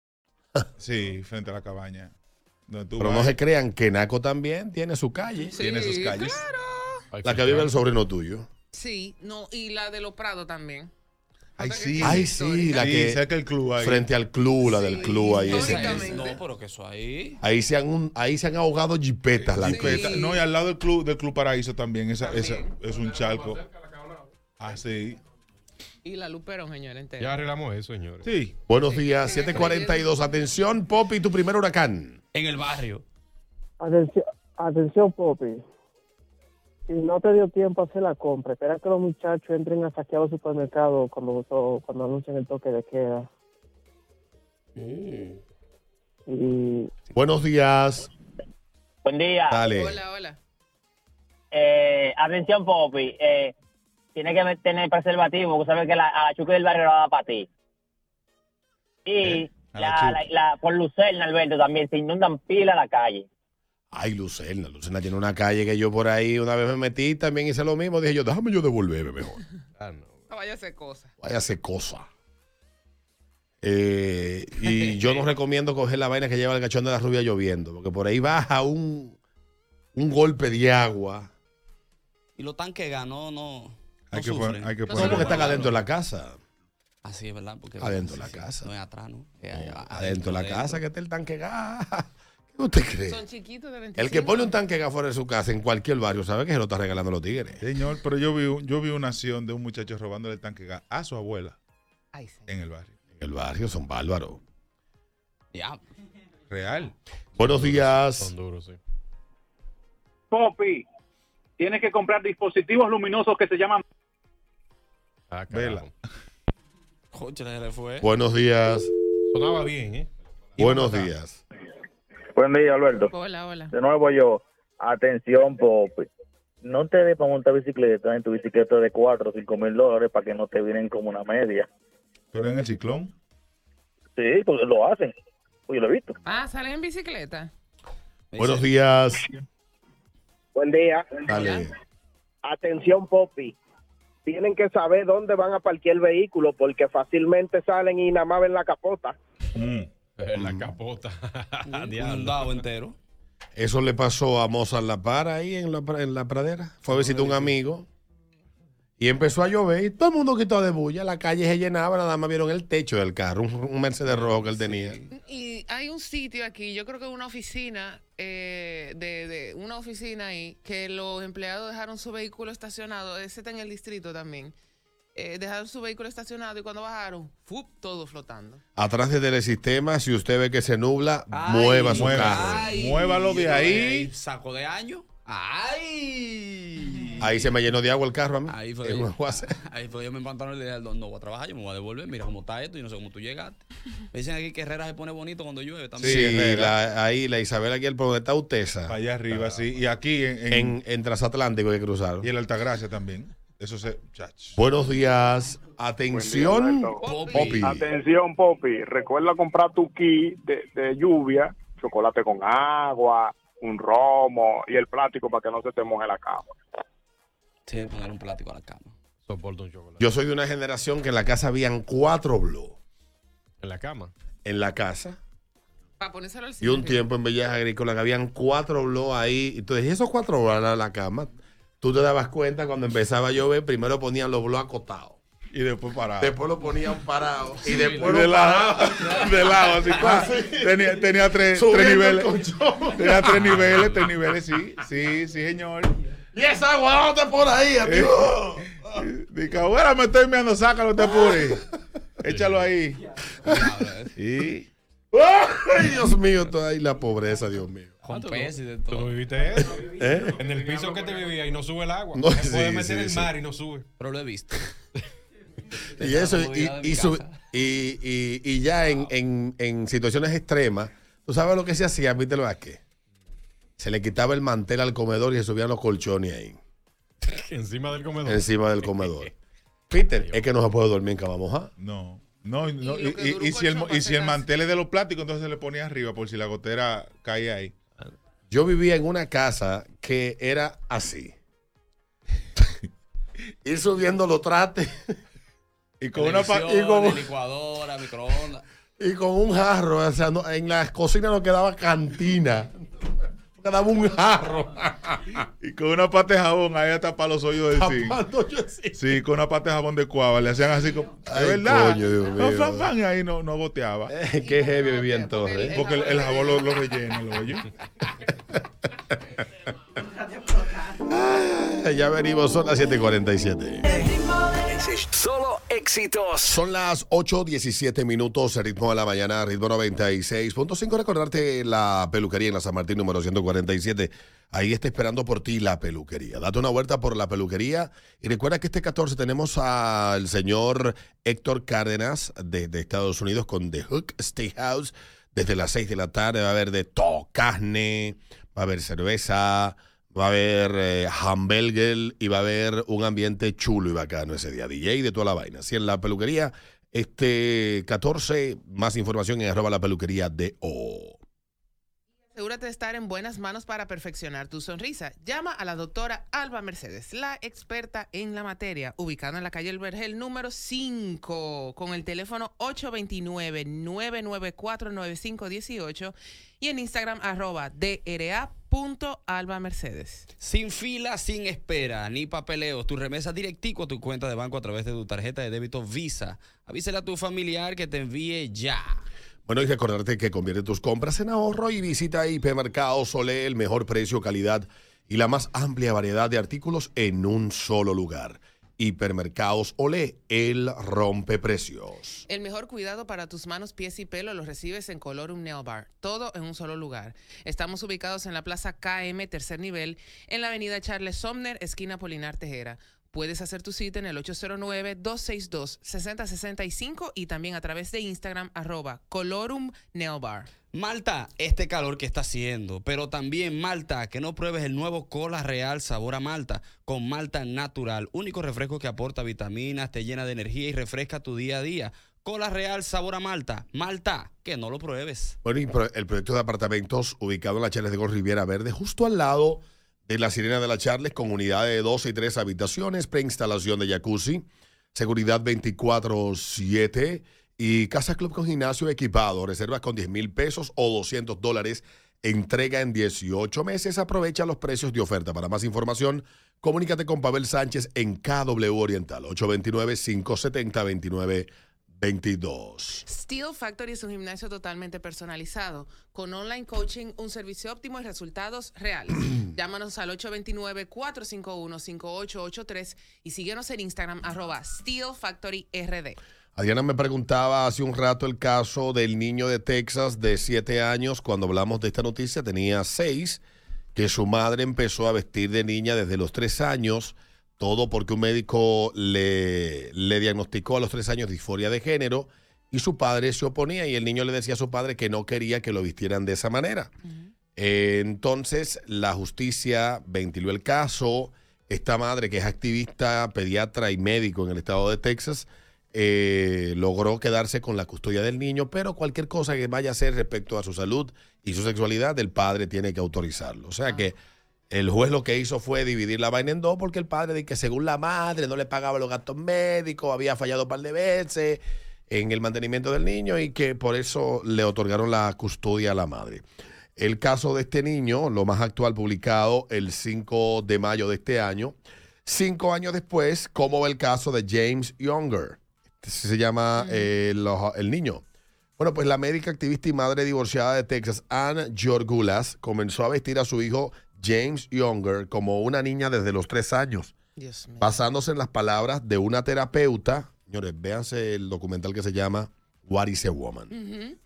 Sí, frente a la cabaña. Donde tú Pero no se crean que Naco también tiene su calle. Tiene sus calles. La que vive el sobrino tuyo. Sí, no, y la de los Prados también. Ay, sí. Ay, sí, la Sí, que. cerca del club ahí. Frente al club, la del club ahí. ese- No, pero que eso ahí. ahí, se han, un- ahí se han ahogado jipetas. La Jipeta. No, y al lado del club, del club Paraíso también. Esa, esa es un charco. Ah, sí. Y la Luperón, señor, entera. Ya arreglamos eso, señores. Sí. Buenos días, 742. Atención, Poppy, tu primer huracán. En el barrio. Atención, atención, Poppy. Si no te dio tiempo a hacer la compra, espera que los muchachos entren a saquear los supermercados cuando, cuando anuncien el toque de queda. Y Buenos días. Buen día. Dale. Hola, hola. Eh, atención, Poppy. Eh, tiene que tener preservativo, porque sabes que la, a la chuca del barrio la da para ti. Y la la, la, la- por Lucerna, Alberto, también se inundan pila la calle. Ay, Lucerna. Lucerna tiene una calle que yo por ahí una vez me metí también hice lo mismo. Dije yo, déjame yo devolverme mejor. No vaya a hacer cosas. Vaya a hacer cosa. Eh, y yo no recomiendo coger la vaina que lleva el cachón de la rubia lloviendo, porque por ahí baja un, un golpe de agua. Y los tanques ganó, no. Hay no que poner- hay que No, porque están adentro de la casa. Así es, ¿verdad? Porque Adentro de la sí, casa. No es atrás, ¿no? Es Adentro de la casa que está el tanque gas. ¿Qué usted cree? Son chiquitos de 25. El que pone un tanque gas fuera de su casa en cualquier barrio sabe que se lo está regalando a los tigres. Señor, pero yo vi, un- yo vi una acción de un muchacho robándole el tanque gas a su abuela Ay, sí. en el barrio. En el barrio son bárbaros. Ya. Real. Buenos días. Son duros, sí. Popi, tienes que comprar dispositivos luminosos que se llaman Ah, Vela. Concha, le fue. Buenos días. Sonaba bien, ¿eh? Buenos días. Buen día, Alberto. Hola, hola. De nuevo yo. Atención, Popi. No te des para montar bicicleta en tu bicicleta de 4 o 5 mil dólares para que no te vienen como una media. ¿Pero en el ciclón? Sí, porque lo hacen. Pues yo lo he visto. Ah, salen en bicicleta. Buenos días. Buen día. Dale. Atención, Popi. Tienen que saber dónde van a parquear el vehículo porque fácilmente salen y nada más ven la capota. En la capota. Un dado entero. Eso le pasó a Mozart La Para ahí en la, en la pradera. Fue a visitar un amigo y empezó a llover y todo el mundo quitó de bulla. La calle se llenaba, nada más vieron el techo del carro, un, un Mercedes rojo que él tenía. Y hay un sitio aquí, yo creo que una oficina, eh, de, de una oficina ahí, que los empleados dejaron su vehículo estacionado, ese está en el distrito también, eh, dejaron su vehículo estacionado y cuando bajaron, ¡fup! todo flotando. Atrás del telesistema, si usted ve que se nubla, mueva su mueva. carro. Ay, Muévalo de ahí. Saco de año. ¡Ay! Ahí se me llenó de agua el carro a mí. Ahí fue, aguacero. ahí fue yo me empantaron y le dije, no, no voy a trabajar, yo me voy a devolver, mira cómo está esto y no sé cómo tú llegaste. Me dicen aquí que Herrera se pone bonito cuando llueve también. Sí, la- ahí la Isabel aquí, el por donde está Utesa. Allá arriba, sí. Y aquí en, en- En, en transatlántico que cruzaron. y en Altagracia también. Eso se. chach. Buenos días. Atención. Popi. Popi. Atención, Popi. Recuerda comprar tu kit de, de lluvia, chocolate con agua, un romo y el plástico para que no se te moje la cama. Sí, poner un plástico a la cama. Soporto un chocolate. Yo soy de una generación que en la casa habían cuatro blow En la cama. en la casa. Para ponérselo al Y un tiempo en Bellas Agrícolas que habían cuatro blow ahí. Entonces, esos cuatro blow a la cama, tú te dabas cuenta cuando empezaba a llover, primero ponían los blow acotados. Y después parado. Después lo ponían parados. y Y después de los lado, parados. de lado, así. Así. Tenía, tenía tres, tres el niveles. Tenía tres niveles, tres niveles, sí, sí, sí, señor. Y esa agua, ¿dónde por ahí, amigo? Dice, abuela, me estoy meando, sácalo, te apures. Échalo ahí. Y. Ay, Dios mío, toda ahí la pobreza, Dios mío. Con peces y de ¿Tú no todo. viviste eso? ¿Eh? En el piso que te vivía y no sube el agua. No, sí, puedes meter sí, el sí. mar y no sube. Pero lo he visto. Y eso, y, y, su- y, y- y ya en, en- en situaciones extremas, ¿tú sabes lo que se hacía? Vítelo aquí. Se le quitaba el mantel al comedor y se subían los colchones ahí, Encima del comedor. encima del comedor. Peter, es que no se puede dormir en cama mojada. No. No, y, no, Y lo y, que y- dura y un si el, y si el mantel es de los plásticos, entonces se le ponía arriba por si la gotera caía ahí. Yo vivía en una casa que era así. Ir subiendo los trastes Y con una y como- licuadora, microondas. y con un jarro. O sea, no- en la cocina no quedaba cantina. Quedaba un jarro. y con una pata de jabón ahí hasta para los hoyos del zinc. Sí, con una pata de jabón de cuava. Le hacían así como. De Ay, verdad. coño, Dios No, fan, fan, ahí no, no goteaba. Eh, Qué heavy vivía entonces. ¿eh? Porque el, el jabón lo, lo rellena, el hoyo. Ah, Ya venimos, son las 7:47. Solo éxitos. Son las 8:17 minutos, ritmo de la mañana, ritmo 96.5. Recordarte la peluquería en la San Martín número 147. Ahí está esperando por ti la peluquería. Date una vuelta por la peluquería y recuerda que este 14 tenemos al señor Héctor Cárdenas de, de Estados Unidos con The Hook Steakhouse. Desde las 6 de la tarde va a haber de todo, carne, va a haber cerveza, va a haber eh, hamburger y va a haber un ambiente chulo y bacano ese día. DJ de toda la vaina. Así en la peluquería, este 14, más información en arroba la peluquería de O. Asegúrate de estar en buenas manos para perfeccionar tu sonrisa. Llama a la doctora Alba Mercedes, la experta en la materia, ubicada en la calle El Vergel número 5, con el teléfono 829-994-9518 y en Instagram arroba dra.albamercedes. Sin fila, sin espera, ni papeleos. Tu remesa directico a tu cuenta de banco a través de tu tarjeta de débito Visa. Avísale a tu familiar que te envíe ya. Bueno, y recordarte que convierte tus compras en ahorro y visita Hipermercados Olé, el mejor precio, calidad y la más amplia variedad de artículos en un solo lugar. Hipermercados Olé, el rompeprecios. El mejor cuidado para tus manos, pies y pelo lo recibes en Colorum Nail Bar, todo en un solo lugar. Estamos ubicados en la Plaza KM, tercer nivel, en la avenida Charles Somner, esquina Polinar Tejera. Puedes hacer tu cita en el 809-262-6065 y también a través de Instagram, arroba Colorum Nail Bar. Malta, este calor que está haciendo, pero también Malta, que no pruebes el nuevo Cola Real sabor a Malta, con Malta natural, único refresco que aporta vitaminas, te llena de energía y refresca tu día a día. Cola Real sabor a Malta, Malta, que no lo pruebes. Bueno, y el proyecto de apartamentos ubicado en la Charles de Gol Riviera Verde, justo al lado de la Sirena de la Charles, con unidades de 12 y 3 habitaciones, preinstalación de jacuzzi, seguridad 24-7 y Casa Club con gimnasio equipado. Reservas con 10 mil pesos o 200 dólares. Entrega en 18 meses. Aprovecha los precios de oferta. Para más información, comunícate con Pavel Sánchez en KW Oriental, 829-570-2922. Steel Factory es un gimnasio totalmente personalizado, con online coaching, un servicio óptimo y resultados reales. Llámanos al 829-451-5883 y síguenos en Instagram, arroba Steel Factory RD. Adriana me preguntaba hace un rato el caso del niño de Texas de 7 años. Cuando hablamos de esta noticia tenía 6, que su madre empezó a vestir de niña desde los 3 años. Todo porque un médico le, le diagnosticó a los 3 años disforia de género y su padre se oponía y el niño le decía a su padre que no quería que lo vistieran de esa manera. Eh, entonces la justicia ventiló el caso. Esta madre, que es activista, pediatra y médico en el estado de Texas, eh, logró quedarse con la custodia del niño, pero cualquier cosa que vaya a hacer respecto a su salud y su sexualidad, el padre tiene que autorizarlo. O sea que el juez lo que hizo fue dividir la vaina en dos porque el padre dice que según la madre no le pagaba los gastos médicos, había fallado un par de veces en el mantenimiento del niño y que por eso le otorgaron la custodia a la madre. El caso de este niño, lo más actual publicado el 5 de mayo de este año, cinco años después, ¿cómo va el caso de James Younger? Este se llama eh, el niño. Bueno, pues la médica activista y madre divorciada de Texas, Ann Jorgulas, comenzó a vestir a su hijo James Younger como una niña desde los tres años, Dios basándose en las palabras de una terapeuta. Señores, véanse el documental que se llama What is a Woman.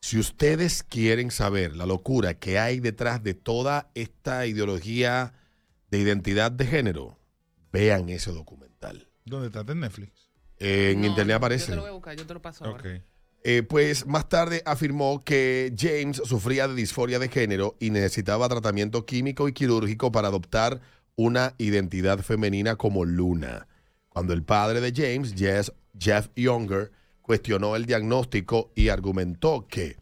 Si ustedes quieren saber la locura que hay detrás de toda esta ideología de identidad de género, vean ese documental. ¿Dónde está? ¿Está en Netflix? En internet Yo aparece. te lo voy a buscar, yo te lo paso ahora. Eh, pues más tarde afirmó que James sufría de disforia de género y necesitaba tratamiento químico y quirúrgico para adoptar una identidad femenina como Luna. Cuando el padre de James, Jess- Jeff Younger, cuestionó el diagnóstico y argumentó que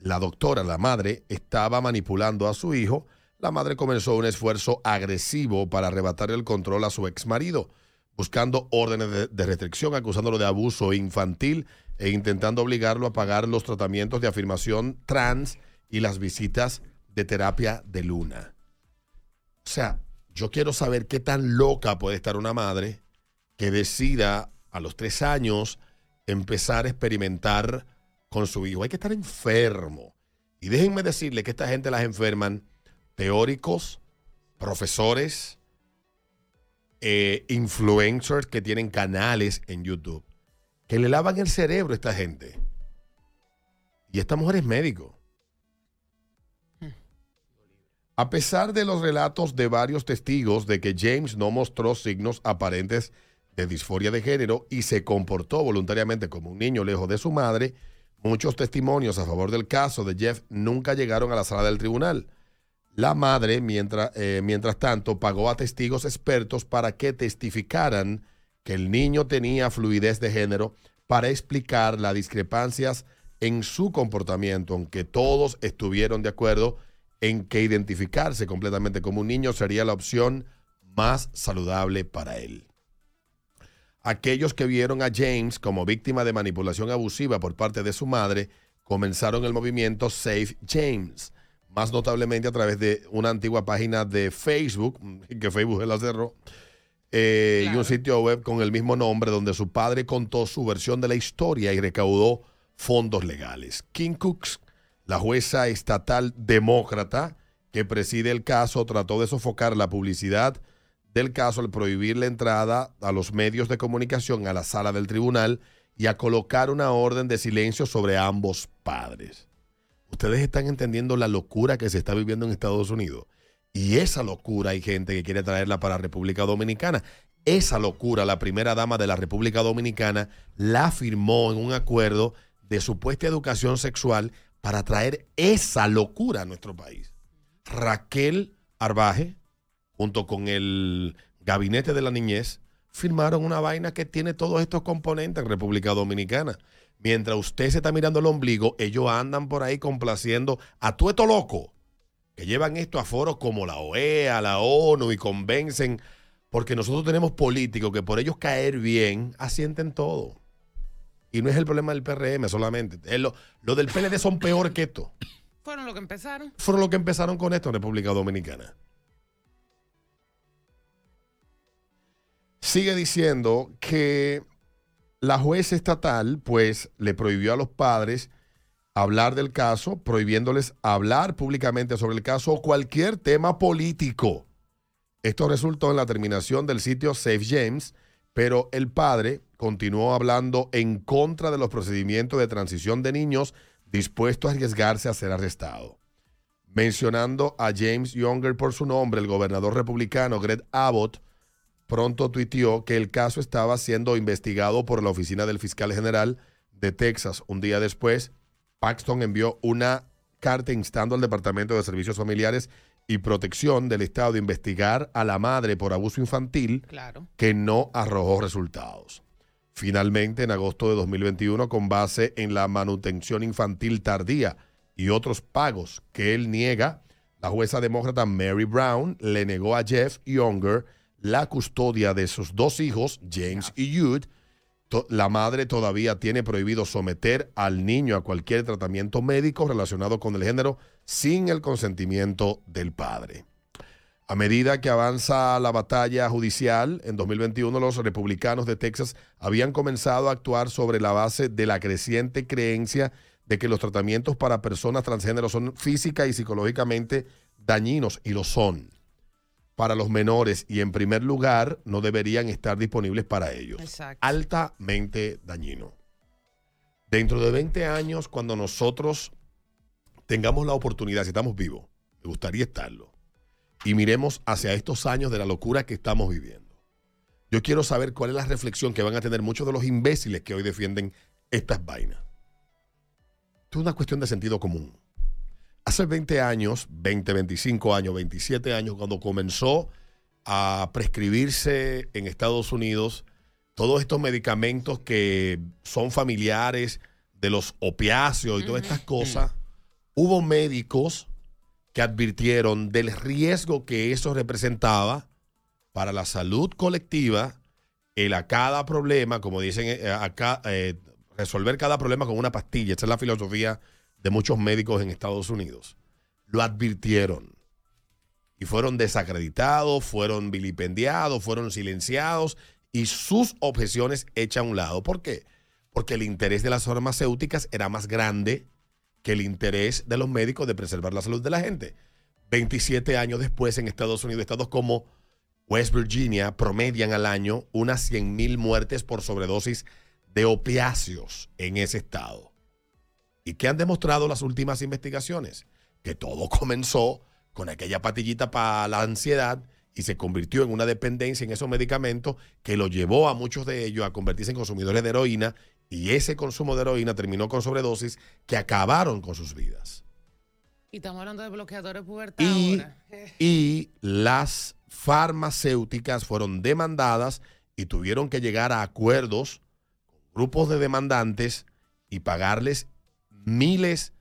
la doctora, la madre, estaba manipulando a su hijo, la madre comenzó un esfuerzo agresivo para arrebatarle el control a su ex marido, buscando órdenes de, restricción, acusándolo de abuso infantil e intentando obligarlo a pagar los tratamientos de afirmación trans y las visitas de terapia de luna. O sea, yo quiero saber qué tan loca puede estar una madre que decida a los tres años empezar a experimentar con su hijo. Hay que estar enfermo. Y déjenme decirle que esta gente las enferman teóricos, profesores, eh, influencers que tienen canales en YouTube, que le lavan el cerebro a esta gente. Y esta mujer es médico. A pesar de los relatos de varios testigos de que James no mostró signos aparentes de disforia de género y se comportó voluntariamente como un niño lejos de su madre, muchos testimonios a favor del caso de Jeff nunca llegaron a la sala del tribunal. La madre, mientras, eh, mientras tanto, pagó a testigos expertos para que testificaran que el niño tenía fluidez de género para explicar las discrepancias en su comportamiento, aunque todos estuvieron de acuerdo en que identificarse completamente como un niño sería la opción más saludable para él. Aquellos que vieron a James como víctima de manipulación abusiva por parte de su madre comenzaron el movimiento Save James, más notablemente a través de una antigua página de Facebook, que Facebook la cerró, eh, y un sitio web con el mismo nombre donde su padre contó su versión de la historia y recaudó fondos legales. Kim Cooks, la jueza estatal demócrata que preside el caso, trató de sofocar la publicidad del caso al prohibir la entrada a los medios de comunicación a la sala del tribunal y a colocar una orden de silencio sobre ambos padres. Ustedes están entendiendo la locura que se está viviendo en Estados Unidos. Y esa locura hay gente que quiere traerla para República Dominicana. Esa locura, la primera dama de la República Dominicana la firmó en un acuerdo de supuesta educación sexual para traer esa locura a nuestro país. Raquel Arbaje, junto con el Gabinete de la Niñez, firmaron una vaina que tiene todos estos componentes en República Dominicana. Mientras usted se está mirando el ombligo, ellos andan por ahí complaciendo a todo esto loco que llevan esto a foros como la OEA, la ONU y convencen, porque nosotros tenemos políticos que por ellos caer bien asienten todo. Y no es el problema del PRM solamente. Lo, lo del PLD son peor que esto. Fueron los que empezaron. Fueron los que empezaron con esto en República Dominicana. Sigue diciendo que la jueza estatal, pues, le prohibió a los padres hablar del caso, prohibiéndoles hablar públicamente sobre el caso o cualquier tema político. Esto resultó en la terminación del sitio Safe James, pero el padre continuó hablando en contra de los procedimientos de transición de niños dispuestos a arriesgarse a ser arrestado. Mencionando a James Younger por su nombre, el gobernador republicano Greg Abbott pronto tuiteó que el caso estaba siendo investigado por la oficina del fiscal general de Texas. Un día después, Paxton envió una carta instando al Departamento de Servicios Familiares y Protección del Estado de investigar a la madre por abuso infantil que no arrojó resultados. Finalmente, en agosto de 2021, con base en la manutención infantil tardía y otros pagos que él niega, la jueza demócrata Mary Brown le negó a Jeff Younger la custodia de sus dos hijos, James y Jude, la madre todavía tiene prohibido someter al niño a cualquier tratamiento médico relacionado con el género sin el consentimiento del padre. A medida que avanza la batalla judicial, en 2021 los republicanos de Texas habían comenzado a actuar sobre la base de la creciente creencia de que los tratamientos para personas transgénero son física y psicológicamente dañinos, y lo son para los menores y en primer lugar no deberían estar disponibles para ellos. Altamente dañino. Dentro de 20 años, cuando nosotros tengamos la oportunidad, si estamos vivos, me gustaría estarlo, y miremos hacia estos años de la locura que estamos viviendo. Yo quiero saber cuál es la reflexión que van a tener muchos de los imbéciles que hoy defienden estas vainas. Esto es una cuestión de sentido común. Hace 20 años, 20, 25 años, 27 años, cuando comenzó a prescribirse en Estados Unidos todos estos medicamentos que son familiares de los opiáceos y todas estas cosas, hubo médicos que advirtieron del riesgo que eso representaba para la salud colectiva, el a cada problema, como dicen eh, acá, eh, resolver cada problema con una pastilla. Esa es la filosofía de muchos médicos en Estados Unidos. Lo advirtieron y fueron desacreditados, fueron vilipendiados, fueron silenciados y sus objeciones hechas a un lado. ¿Por qué? Porque el interés de las farmacéuticas era más grande que el interés de los médicos de preservar la salud de la gente. 27 años después en Estados Unidos, estados como West Virginia promedian al año unas 100 mil muertes por sobredosis de opiáceos en ese estado. ¿Y qué han demostrado las últimas investigaciones? Que todo comenzó con aquella patillita para la ansiedad y se convirtió en una dependencia en esos medicamentos que lo llevó a muchos de ellos a convertirse en consumidores de heroína y ese consumo de heroína terminó con sobredosis que acabaron con sus vidas. Y estamos hablando de bloqueadores pubertad y, y las farmacéuticas fueron demandadas y tuvieron que llegar a acuerdos con grupos de demandantes y pagarles miles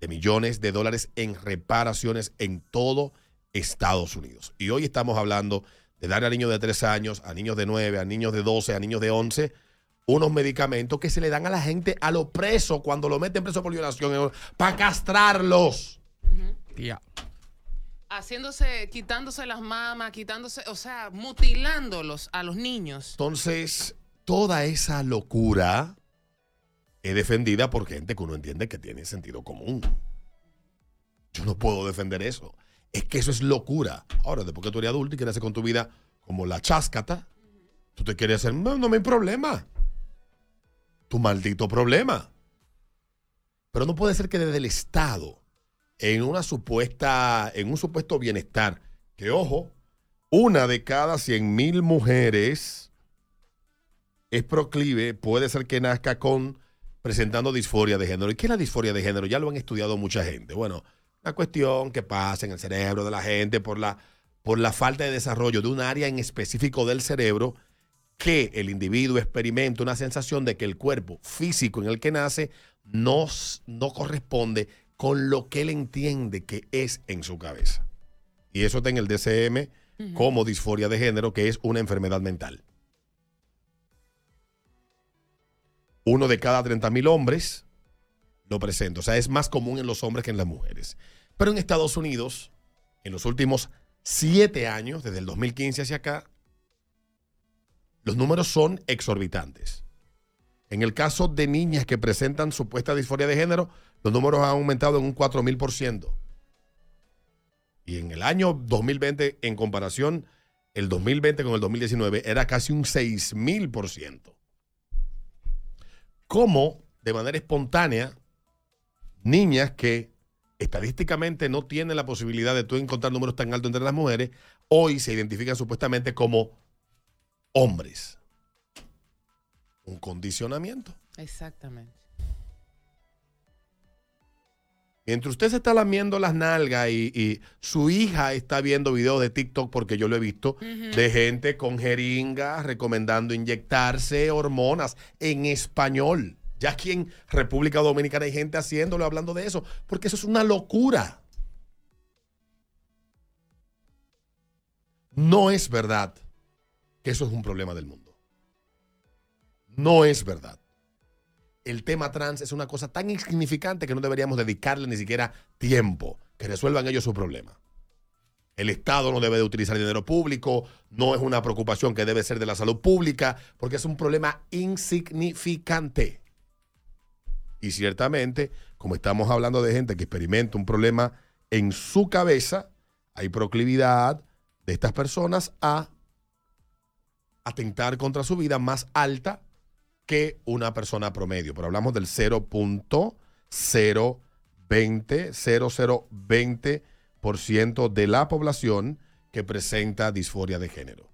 de millones de dólares en reparaciones en todo Estados Unidos. Y hoy estamos hablando de dar a niños de 3 años, a niños de 9, a niños de 12, a niños de 11, unos medicamentos que se le dan a la gente a los presos cuando lo meten preso por violación para castrarlos. Ya. Haciéndose, quitándose las mamas, quitándose, o sea, mutilándolos a los niños. Entonces, toda esa locura es defendida por gente que uno entiende que tiene sentido común. Yo no puedo defender eso. Es que eso es locura. Ahora, después que tú eres adulto y quieres hacer con tu vida como la cháscata, tú te quieres hacer, no, no me hay problema. Tu maldito problema. Pero no puede ser que desde el Estado, en una supuesta, en un supuesto bienestar que ojo, una de cada 100 mil mujeres es proclive, puede ser que nazca con presentando disforia de género. ¿Y qué es la disforia de género? Ya lo han estudiado mucha gente. Bueno, una cuestión que pasa en el cerebro de la gente por la, por la falta de desarrollo de un área en específico del cerebro que el individuo experimenta una sensación de que el cuerpo físico en el que nace no, no corresponde con lo que él entiende que es en su cabeza. Y eso está en el DCM como disforia de género, que es una enfermedad mental. Uno de cada 30 mil hombres lo presenta. O sea, es más común en los hombres que en las mujeres. Pero en Estados Unidos, en los últimos siete años, desde el 2015 hacia acá, los números son exorbitantes. En el caso de niñas que presentan supuesta disforia de género, los números han aumentado en un 4.000%. Y en el año 2020, en comparación, el 2020 con el 2019, era casi un 6.000%. Como, de manera espontánea, niñas que estadísticamente no tienen la posibilidad de tú encontrar números tan altos entre las mujeres, hoy se identifican supuestamente como hombres. Un condicionamiento. Exactamente. Mientras usted se está lamiendo las nalgas y, y su hija está viendo videos de TikTok, porque yo lo he visto, de gente con jeringas recomendando inyectarse hormonas en español. Ya aquí en República Dominicana hay gente haciéndolo, hablando de eso, porque eso es una locura. No es verdad que eso es un problema del mundo. No es verdad el tema trans es una cosa tan insignificante que no deberíamos dedicarle ni siquiera tiempo, que resuelvan ellos su problema. El Estado no debe de utilizar dinero público, no es una preocupación que debe ser de la salud pública, porque es un problema insignificante. Y ciertamente, como estamos hablando de gente que experimenta un problema en su cabeza, hay proclividad de estas personas a atentar contra su vida más alta que una persona promedio. Pero hablamos del 0.020, 0020% de la población que presenta disforia de género.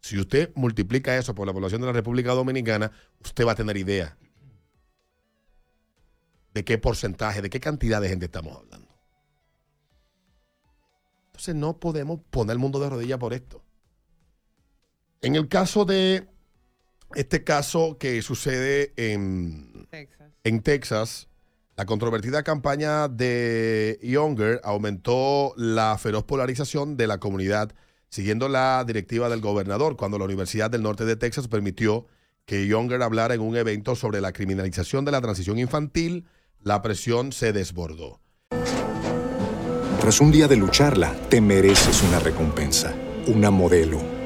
Si usted multiplica eso por la población de la República Dominicana, usted va a tener idea de qué porcentaje, de qué cantidad de gente estamos hablando. Entonces no podemos poner el mundo de rodillas por esto. En el caso de este caso que sucede en Texas. en Texas, la controvertida campaña de Younger aumentó la feroz polarización de la comunidad, siguiendo la directiva del gobernador, cuando la Universidad del Norte de Texas permitió que Younger hablara en un evento sobre la criminalización de la transición infantil, la presión se desbordó. Tras un día de lucharla, te mereces una recompensa, una modelo,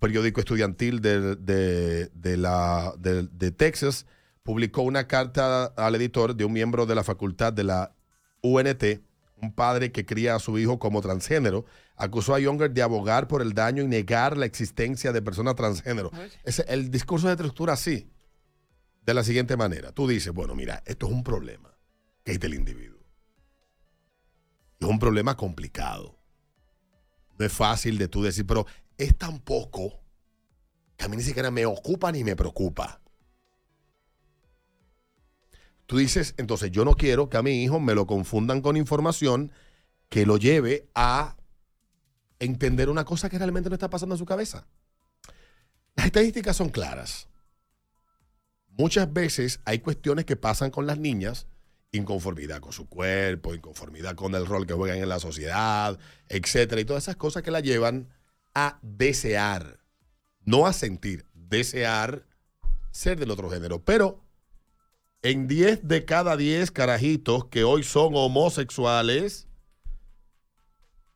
Periódico estudiantil de, de- de la, de, de Texas publicó una carta al editor de un miembro de la facultad de la UNT, un padre que cría a su hijo como transgénero, acusó a Younger de abogar por el daño y negar la existencia de personas transgénero. El discurso de estructura así, de la siguiente manera. Tú dices, bueno, mira, esto es un problema que es del individuo. Es un problema complicado. No es fácil de tú decir, pero es tan poco que a mí ni siquiera me ocupa ni me preocupa. Tú dices, entonces yo no quiero que a mi hijo me lo confundan con información que lo lleve a entender una cosa que realmente no está pasando en su cabeza. Las estadísticas son claras. Muchas veces hay cuestiones que pasan con las niñas, inconformidad con su cuerpo, inconformidad con el rol que juegan en la sociedad, etcétera, y todas esas cosas que la llevan a desear, no a sentir, desear ser del otro género. Pero en 10 de cada 10 carajitos que hoy son homosexuales,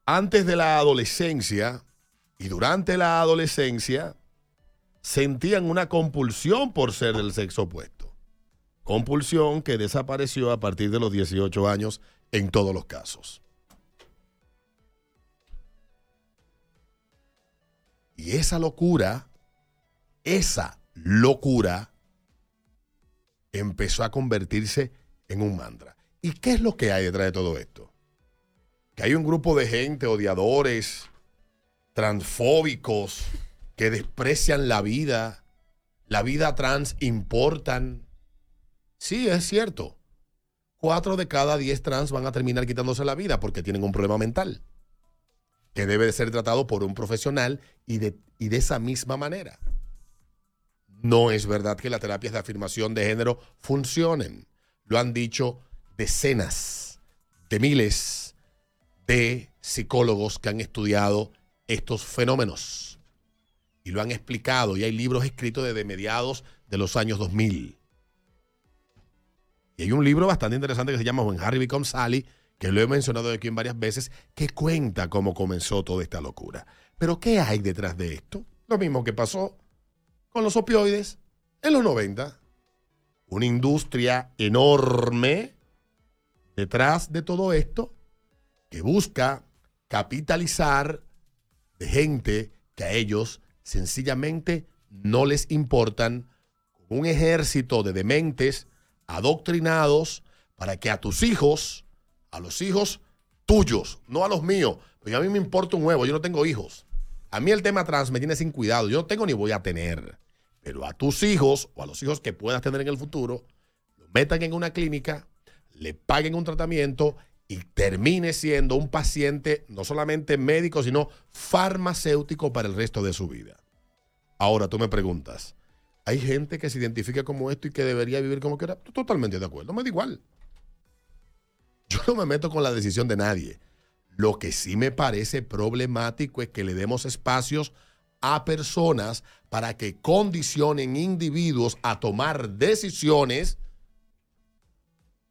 antes de la adolescencia y durante la adolescencia, sentían una compulsión por ser del sexo opuesto. Compulsión que desapareció a partir de los 18 años en todos los casos. Y esa locura, esa locura, empezó a convertirse en un mantra. ¿Y qué es lo que hay detrás de todo esto? Que hay un grupo de gente, odiadores, transfóbicos, que desprecian la vida, la vida trans importan. Sí, es cierto. Cuatro de cada diez trans van a terminar quitándose la vida porque tienen un problema mental que debe de ser tratado por un profesional y de, y de esa misma manera. No es verdad que las terapias de afirmación de género funcionen. Lo han dicho decenas de miles de psicólogos que han estudiado estos fenómenos y lo han explicado y hay libros escritos desde mediados de los años 2000. Y hay un libro bastante interesante que se llama When Harry Becomes Sally, que lo he mencionado aquí en varias veces, que cuenta cómo comenzó toda esta locura. Pero ¿qué hay detrás de esto? Lo mismo que pasó con los opioides en los 90. Una industria enorme detrás de todo esto que busca capitalizar de gente que a ellos sencillamente no les importan un ejército de dementes adoctrinados para que a tus hijos, a los hijos tuyos, no a los míos, porque a mí me importa un huevo, yo no tengo hijos. A mí el tema trans me tiene sin cuidado, yo no tengo ni voy a tener. Pero a tus hijos o a los hijos que puedas tener en el futuro, lo metan en una clínica, le paguen un tratamiento y termine siendo un paciente no solamente médico, sino farmacéutico para el resto de su vida. Ahora tú me preguntas, ¿hay gente que se identifica como esto y que debería vivir como quiera? Totalmente de acuerdo, me da igual. Yo no me meto con la decisión de nadie. Lo que sí me parece problemático es que le demos espacios a personas para que condicionen individuos a tomar decisiones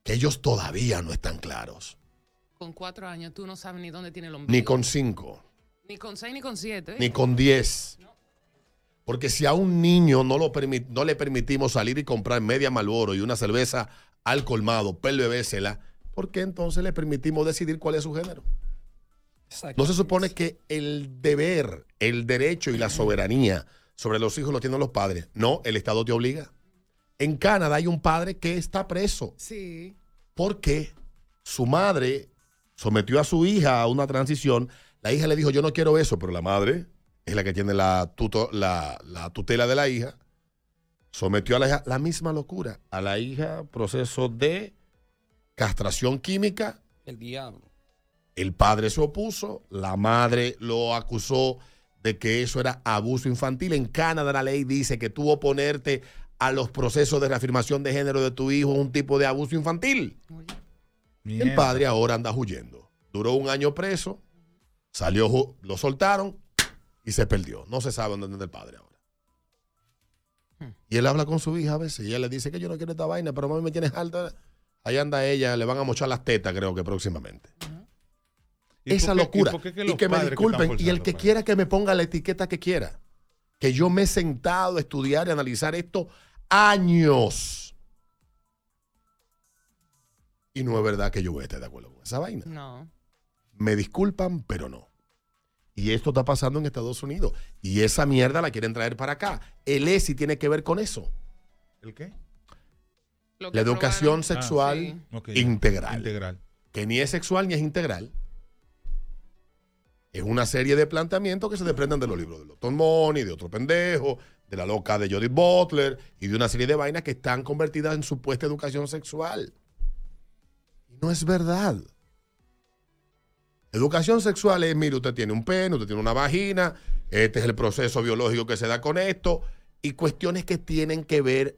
que ellos todavía no están claros. Con cuatro años tú no sabes ni dónde tiene el ombligo. Ni con cinco, Ni con seis ni con siete. ni con diez. Porque si a un niño no, lo permi- no le permitimos salir y comprar media Malboro y una cerveza al colmado, per bebésela, ¿por qué entonces le permitimos decidir cuál es su género? No se supone que el deber, el derecho y la soberanía sobre los hijos lo tienen los padres. No, el Estado te obliga. En Canadá hay un padre que está preso Sí. porque su madre sometió a su hija a una transición. La hija le dijo, yo no quiero eso, pero la madre es la que tiene la, tuto- la, la tutela de la hija. Sometió a la hija la misma locura. A la hija proceso de castración química. El diablo. El padre se opuso, la madre lo acusó de que eso era abuso infantil. En Canadá la ley dice que tú oponerte a los procesos de reafirmación de género de tu hijo es un tipo de abuso infantil. El padre ahora anda huyendo. Duró un año preso, salió, lo soltaron y se perdió. No se sabe dónde anda el padre ahora. Y él habla con su hija a veces y ella le dice que yo no quiero esta vaina, pero mami me tienes alta. Ahí anda ella, le van a mochar las tetas, creo que próximamente. ¿Y Esa y locura. que Y que me que disculpen. Y el que quiera que me ponga la etiqueta que quiera. Que yo me he sentado a estudiar y analizar esto años. Y no es verdad que yo voy a estar de acuerdo con esa vaina. No. Me disculpan, pero no. Y esto está pasando en Estados Unidos. Y esa mierda la quieren traer para acá. El ESI tiene que ver con eso. ¿El qué? Lo que La educación sexual Sí. Ok, integral. Integral. Que ni es sexual ni es integral. Es una serie de planteamientos que se desprenden de los libros de Lotton Money, de otro pendejo, de la loca de Jodie Butler y de una serie de vainas que están convertidas en supuesta educación sexual. Y no es verdad. Educación sexual es, mire, usted tiene un pene, usted tiene una vagina, este es el proceso biológico que se da con esto, y cuestiones que tienen que ver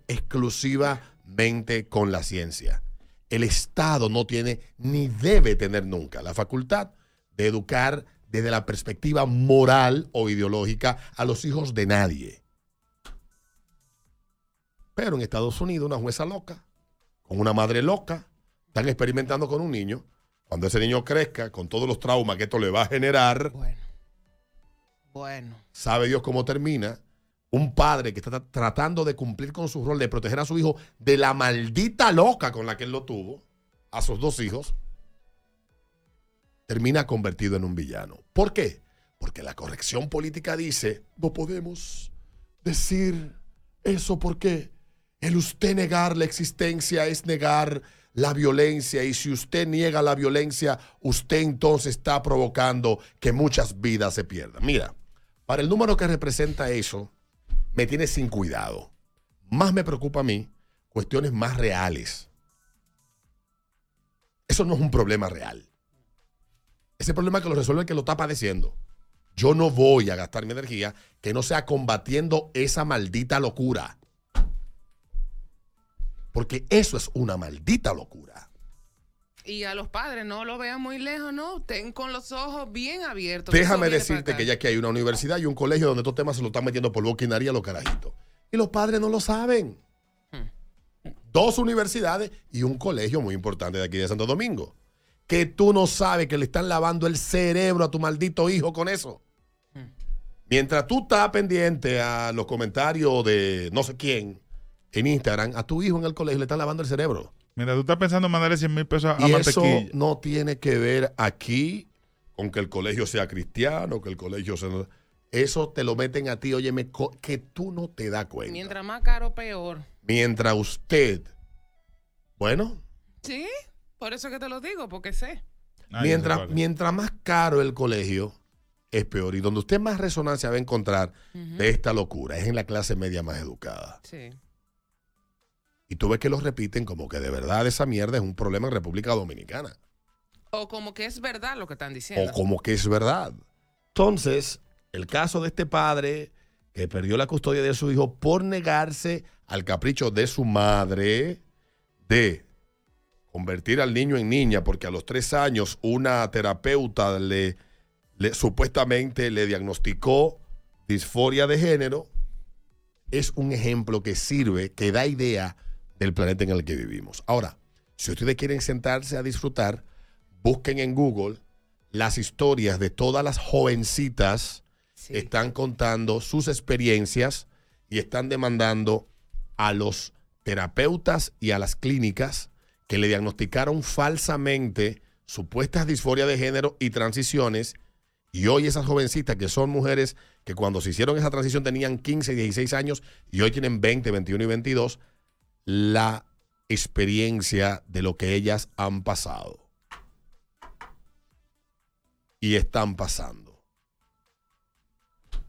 con la ciencia. El Estado no tiene ni debe tener nunca la facultad de educar desde la perspectiva moral o ideológica a los hijos de nadie. Pero en Estados Unidos una jueza loca, con una madre loca, están experimentando con un niño. Cuando ese niño crezca, con todos los traumas que esto le va a generar, Bueno. sabe Dios cómo termina. Un padre que está tratando de cumplir con su rol de proteger a su hijo de la maldita loca con la que él lo tuvo, a sus dos hijos, termina convertido en un villano. ¿Por qué? Porque la corrección política dice, no podemos decir eso porque el usted negar la existencia es negar la violencia y si usted niega la violencia, usted entonces está provocando que muchas vidas se pierdan. Mira, para el número que representa eso, me tiene sin cuidado. Más me preocupa a mí cuestiones más reales. Eso no es un problema real. Ese problema que lo resuelve el que lo está padeciendo. Yo no voy a gastar mi energía que no sea combatiendo esa maldita locura. Porque eso es una maldita locura. Y a los padres no lo vean muy lejos, no. Ten con los ojos bien abiertos. Déjame decirte que ya aquí hay una universidad y un colegio donde estos temas se lo están metiendo por boca y nariz a los carajitos. Y los padres no lo saben. Dos universidades y un colegio muy importante de aquí de Santo Domingo. Que tú no sabes que le están lavando el cerebro a tu maldito hijo con eso. Mientras tú estás pendiente a los comentarios de no sé quién en Instagram, a tu hijo en el colegio le están lavando el cerebro. Mira, tú estás pensando en mandarle 100 mil pesos a, a Y eso no tiene que ver aquí con que el colegio sea cristiano, que el colegio sea... Eso te lo meten a ti, óyeme, que tú no te das cuenta. Mientras más caro, peor. Mientras usted, bueno, Sí, por eso que te lo digo, porque sé. mientras, mientras más caro el colegio, es peor. Y donde usted más resonancia va a encontrar de esta locura es en la clase media más educada. Sí. Y tú ves que lo repiten como que de verdad esa mierda es un problema en República Dominicana. O como que es verdad lo que están o diciendo. como que es verdad. Entonces, el caso de este padre que perdió la custodia de su hijo por negarse al capricho de su madre de convertir al niño en niña, porque a los tres años una terapeuta le, le- supuestamente le diagnosticó disforia de género, es un ejemplo que sirve, que da idea del planeta en el que vivimos. Ahora, si ustedes quieren sentarse a disfrutar, busquen en Google las historias de todas las jovencitas que están contando sus experiencias y están demandando a los terapeutas y a las clínicas que le diagnosticaron falsamente supuestas disforias de género y transiciones. Y hoy esas jovencitas que son mujeres que cuando se hicieron esa transición tenían 15, 16 años y hoy tienen 20, 21 y 22, la experiencia de lo que ellas han pasado y están pasando.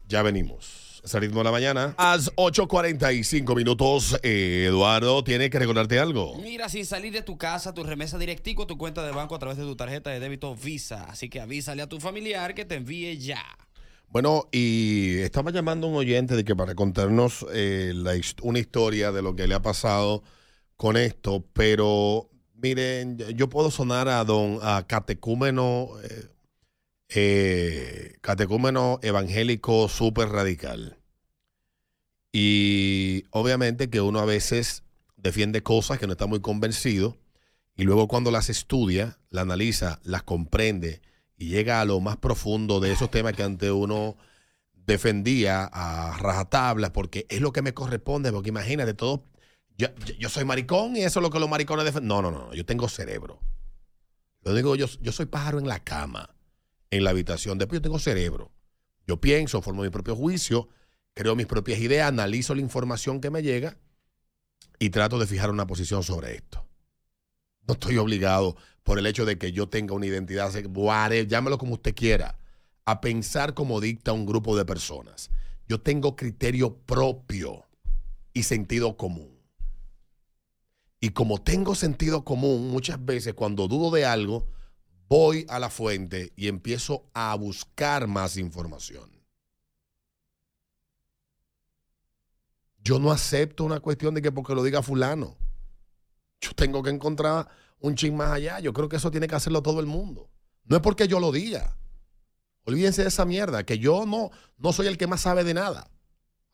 Ya venimos. Es el ritmo de la mañana. A las 8.45 minutos, eh, Eduardo tiene que recordarte algo. Mira, sin salir de tu casa, tu remesa directico tu cuenta de banco a través de tu tarjeta de débito Visa. Así que avísale a tu familiar que te envíe ya. Bueno, y estaba llamando a un oyente de que para contarnos eh, una historia de lo que le ha pasado con esto, pero miren, yo puedo sonar a don a catecúmeno, eh, eh, catecúmeno evangélico súper radical. Y obviamente que uno a veces defiende cosas que no está muy convencido y luego cuando las estudia, las analiza, las comprende y llega a lo más profundo de esos temas que ante uno defendía a rajatablas porque es lo que me corresponde, porque imagínate, todo, yo, yo- yo soy maricón y eso es lo que los maricones defienden. No, no, no, yo tengo cerebro. Lo digo, yo, yo soy pájaro en la cama, en la habitación, después yo tengo cerebro. Yo pienso, formo mi propio juicio, creo mis propias ideas, analizo la información que me llega y trato de fijar una posición sobre esto. No estoy obligado por el hecho de que yo tenga una identidad, llámelo como usted quiera, a pensar como dicta un grupo de personas. Yo tengo criterio propio y sentido común. Y como tengo sentido común, muchas veces cuando dudo de algo, voy a la fuente y empiezo a buscar más información. Yo no acepto una cuestión de que porque lo diga fulano. Yo tengo que encontrar un ching más allá. Yo creo que eso tiene que hacerlo todo el mundo. No es porque yo lo diga. Olvídense de esa mierda, que yo no, no soy el que más sabe de nada.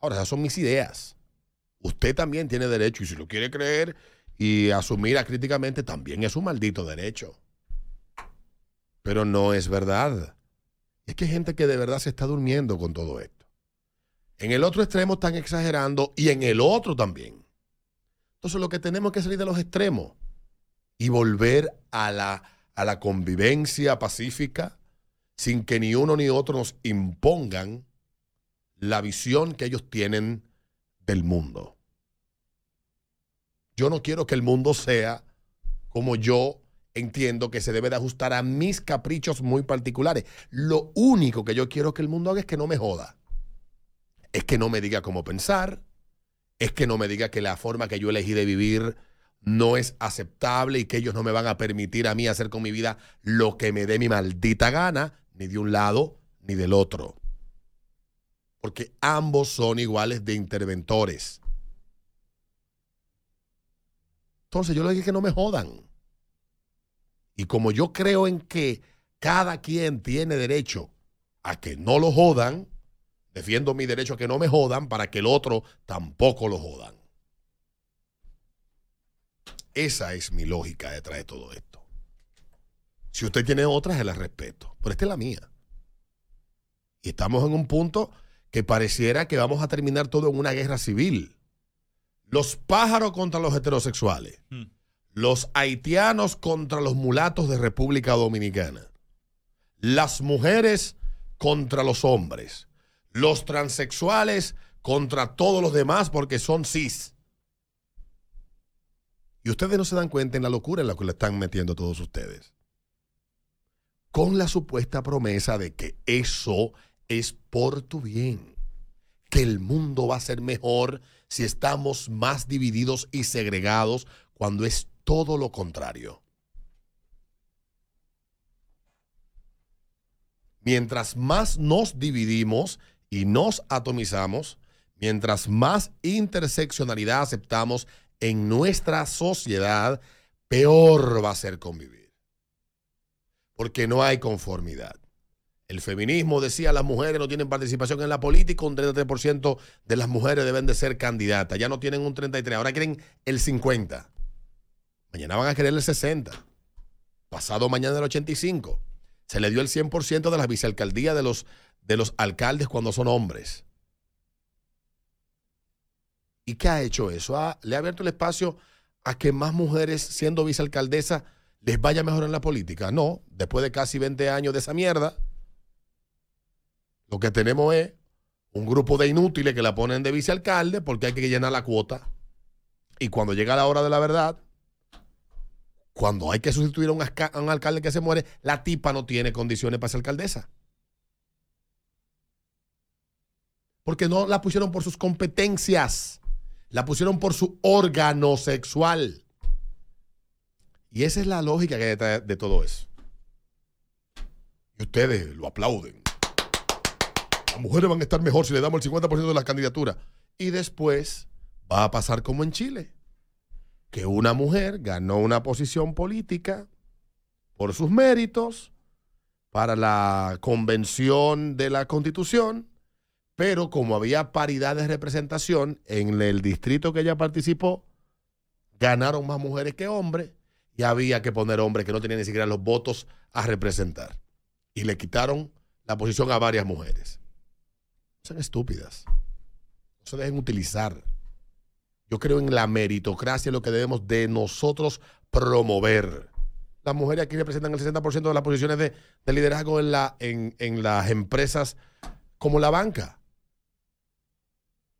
Ahora, esas son mis ideas. Usted también tiene derecho, y si lo quiere creer y asumir críticamente, también es un maldito derecho. Pero no es verdad. Es que hay gente que de verdad se está durmiendo con todo esto. En el otro extremo están exagerando y en el otro también. Entonces lo que tenemos que salir de los extremos y volver a la, a la convivencia pacífica sin que ni uno ni otro nos impongan la visión que ellos tienen del mundo. Yo no quiero que el mundo sea como yo entiendo que se debe de ajustar a mis caprichos muy particulares. Lo único que yo quiero que el mundo haga es que no me joda. Es que no me diga cómo pensar, es que no me diga que la forma que yo elegí de vivir no es aceptable y que ellos no me van a permitir a mí hacer con mi vida lo que me dé mi maldita gana, ni de un lado ni del otro. Porque ambos son iguales de interventores. Entonces yo le dije que no me jodan. Y como yo creo en que cada quien tiene derecho a que no lo jodan, defiendo mi derecho a que no me jodan para que el otro tampoco lo jodan. Esa es mi lógica detrás de todo esto. Si usted tiene otra, se la respeto. Pero esta es la mía. Y estamos en un punto que pareciera que vamos a terminar todo en una guerra civil. Los pájaros contra los heterosexuales. Los haitianos contra los mulatos de República Dominicana. Las mujeres contra los hombres. Los transexuales contra todos los demás porque son cis. Y ustedes no se dan cuenta en la locura en la que le están metiendo todos ustedes. Con la supuesta promesa de que eso es por tu bien. Que el mundo va a ser mejor si estamos más divididos y segregados cuando es todo lo contrario. Mientras más nos dividimos y nos atomizamos, mientras más interseccionalidad aceptamos en nuestra sociedad, peor va a ser convivir. Porque no hay conformidad. El feminismo decía las mujeres no tienen participación en la política, un 33% de las mujeres deben de ser candidatas. Ya no tienen un 33, ahora quieren el 50. Mañana van a querer el 60. Pasado mañana el 85. Se le dio el 100% de las vicealcaldías de los, de los alcaldes cuando son hombres. ¿Y qué ha hecho eso? Ah, le ha abierto el espacio a que más mujeres siendo vicealcaldesa les vaya mejor en la política. No, después de casi 20 años de esa mierda, lo que tenemos es un grupo de inútiles que la ponen de vicealcalde porque hay que llenar la cuota. Y cuando llega la hora de la verdad, cuando hay que sustituir a un, a un alcalde que se muere, la tipa no tiene condiciones para ser alcaldesa. Porque no la pusieron por sus competencias, la pusieron por su órgano sexual. Y esa es la lógica que hay detrás de todo eso. Y ustedes lo aplauden. Las mujeres van a estar mejor si le damos el 50% de las candidaturas. Y después va a pasar como en Chile, que una mujer ganó una posición política por sus méritos para la convención de la constitución, pero como había paridad de representación en el distrito que ella participó, ganaron más mujeres que hombres y había que poner hombres que no tenían ni siquiera los votos a representar. Y le quitaron la posición a varias mujeres. Son estúpidas. No se dejen utilizar. Yo creo en la meritocracia, lo que debemos de nosotros promover. Las mujeres aquí representan el 60% de las posiciones de, de liderazgo en las empresas como la banca.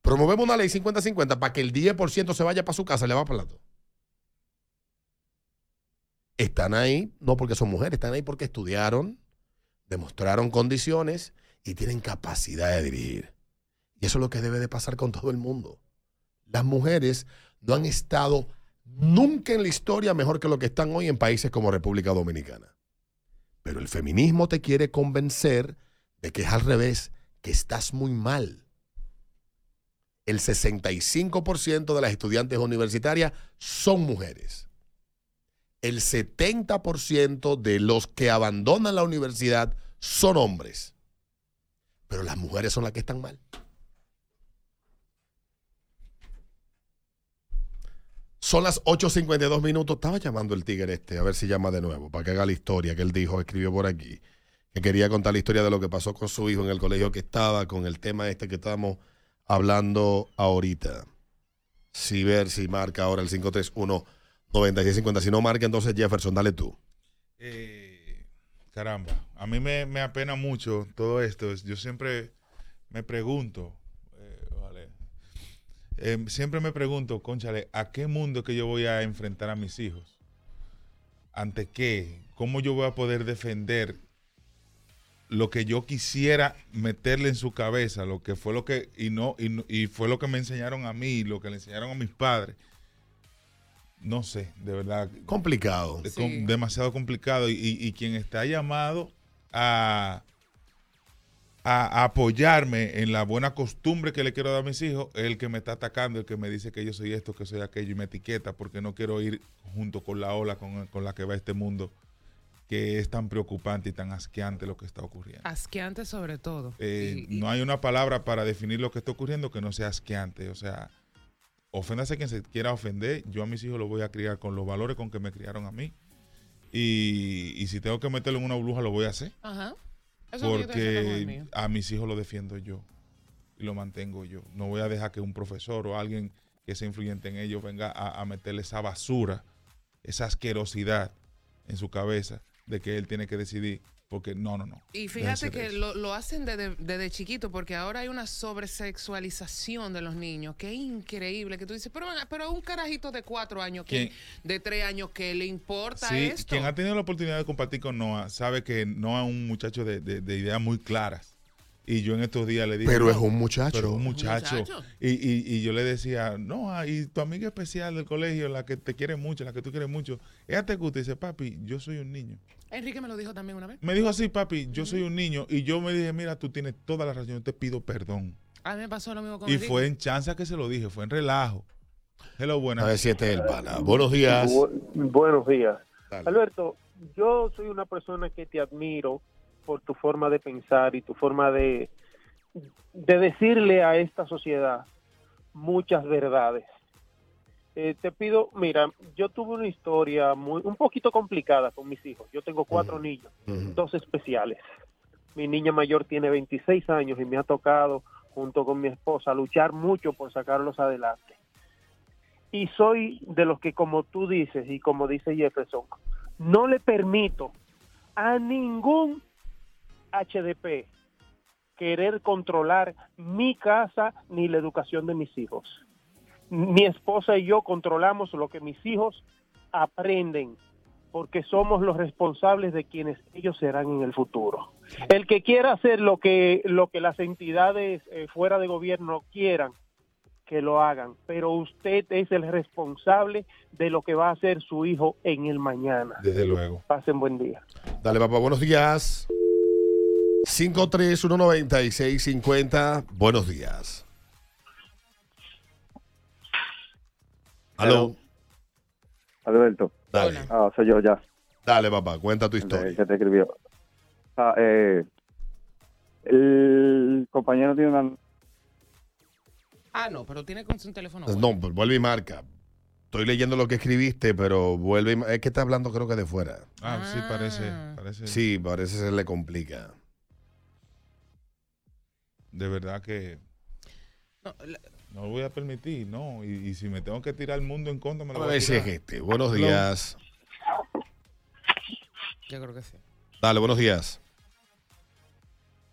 Promovemos una ley 50-50 para que el 10% se vaya para su casa y le va plato. Están ahí no porque son mujeres, están ahí porque estudiaron, demostraron condiciones y tienen capacidad de dirigir. Y eso es lo que debe de pasar con todo el mundo. Las mujeres no han estado nunca en la historia mejor que lo que están hoy en países como República Dominicana. Pero el feminismo te quiere convencer de que es al revés, que estás muy mal. El 65% de las estudiantes universitarias son mujeres. El 70% de los que abandonan la universidad son hombres. Pero las mujeres son las que están mal. Son las 8.52 minutos. Estaba llamando el tigre este, a ver si llama de nuevo, para que haga la historia que él dijo, escribió por aquí. Que quería contar la historia de lo que pasó con su hijo en el colegio que estaba, con el tema este que estábamos hablando ahorita. Si ver si marca ahora el 531 9650. Si no marca, entonces Jefferson, dale tú. Eh, caramba, a mí me, me apena mucho todo esto. Yo siempre me pregunto, eh, vale, eh, siempre me pregunto, conchale, ¿a qué mundo que yo voy a enfrentar a mis hijos? ¿Ante qué? ¿Cómo yo voy a poder defender lo que yo quisiera meterle en su cabeza, lo que fue lo que, y no, y, no- y fue lo que me enseñaron a mí, lo que le enseñaron a mis padres? No sé, de verdad. Complicado. Com- demasiado complicado. Y, y- y quien está llamado a, a- a apoyarme en la buena costumbre que le quiero dar a mis hijos es el que me está atacando, el que me dice que yo soy esto, que soy aquello y me etiqueta porque no quiero ir junto con la ola con, con la que va este mundo que es tan preocupante y tan asqueante lo que está ocurriendo. Asqueante sobre todo. Eh, no hay una palabra para definir lo que está ocurriendo que no sea asqueante. O sea, oféndase quien se quiera ofender. Yo a mis hijos los voy a criar con los valores con que me criaron a mí. Y, y si tengo que meterlo en una bruja, lo voy a hacer. Ajá. Eso Porque a mis hijos lo defiendo yo. Y lo mantengo yo. No voy a dejar que un profesor o alguien que sea influyente en ellos venga a, a meterle esa basura, esa asquerosidad en su cabeza de que él tiene que decidir. Porque no, no, no. Y fíjate que lo, lo hacen desde, desde chiquito, porque ahora hay una sobresexualización de los niños, que es increíble, que tú dices, pero, pero un carajito de cuatro años, que, de tres años, que le importa Sí, esto? quien ha tenido la oportunidad de compartir con Noah sabe que Noah es un muchacho de, de- de ideas muy claras. Y yo en estos días le dije. Pero "No, es un muchacho. Pero es un muchacho. muchacho. Y, y- y yo le decía, Noah, y tu amiga especial del colegio, la que te quiere mucho, la que tú quieres mucho, ella te gusta. Y dice, papi, yo soy un niño. Enrique me lo dijo también una vez. Me dijo así, papi, yo soy un niño. Y yo me dije, mira, tú tienes toda la razón, yo te pido perdón. A mí me pasó lo mismo con Y Enrique. fue en chanza que se lo dije, fue en relajo. Hello, buenas. A ver si este es el pana. Buenos días. Bu- buenos días. Alberto, yo soy una persona que te admiro por tu forma de pensar y tu forma de, de decirle a esta sociedad muchas verdades. Eh, te pido, mira, yo tuve una historia muy un poquito complicada con mis hijos. Yo tengo cuatro niños, dos especiales. Mi niña mayor tiene 26 años y me ha tocado, junto con mi esposa, luchar mucho por sacarlos adelante. Y soy de los que, como tú dices y como dice Jefferson, no le permito a ningún HDP querer controlar mi casa ni la educación de mis hijos. Mi esposa y yo controlamos lo que mis hijos aprenden porque somos los responsables de quienes ellos serán en el futuro. El que quiera hacer lo que lo que las entidades eh, fuera de gobierno quieran, que lo hagan, pero usted es el responsable de lo que va a hacer su hijo en el mañana. Desde luego. Pasen buen día. Dale, papá, buenos días. 5319650. Buenos días. Aló. Alberto. Dale. Ah, soy yo ya. Dale, papá, cuenta tu historia. que te escribió. Ah, eh, el compañero tiene una... Ah, no, pero tiene con su teléfono. No, pues vuelve y marca. Estoy leyendo lo que escribiste, pero vuelve y Es que está hablando creo que de fuera. Ah, sí, parece. parece Sí, parece se le complica. De verdad que. No lo voy a permitir, no. Y, y si me tengo que tirar el mundo en contra, me lo A voy a ver si tirar. es este. Buenos días. Yo creo que sí. Dale, buenos días.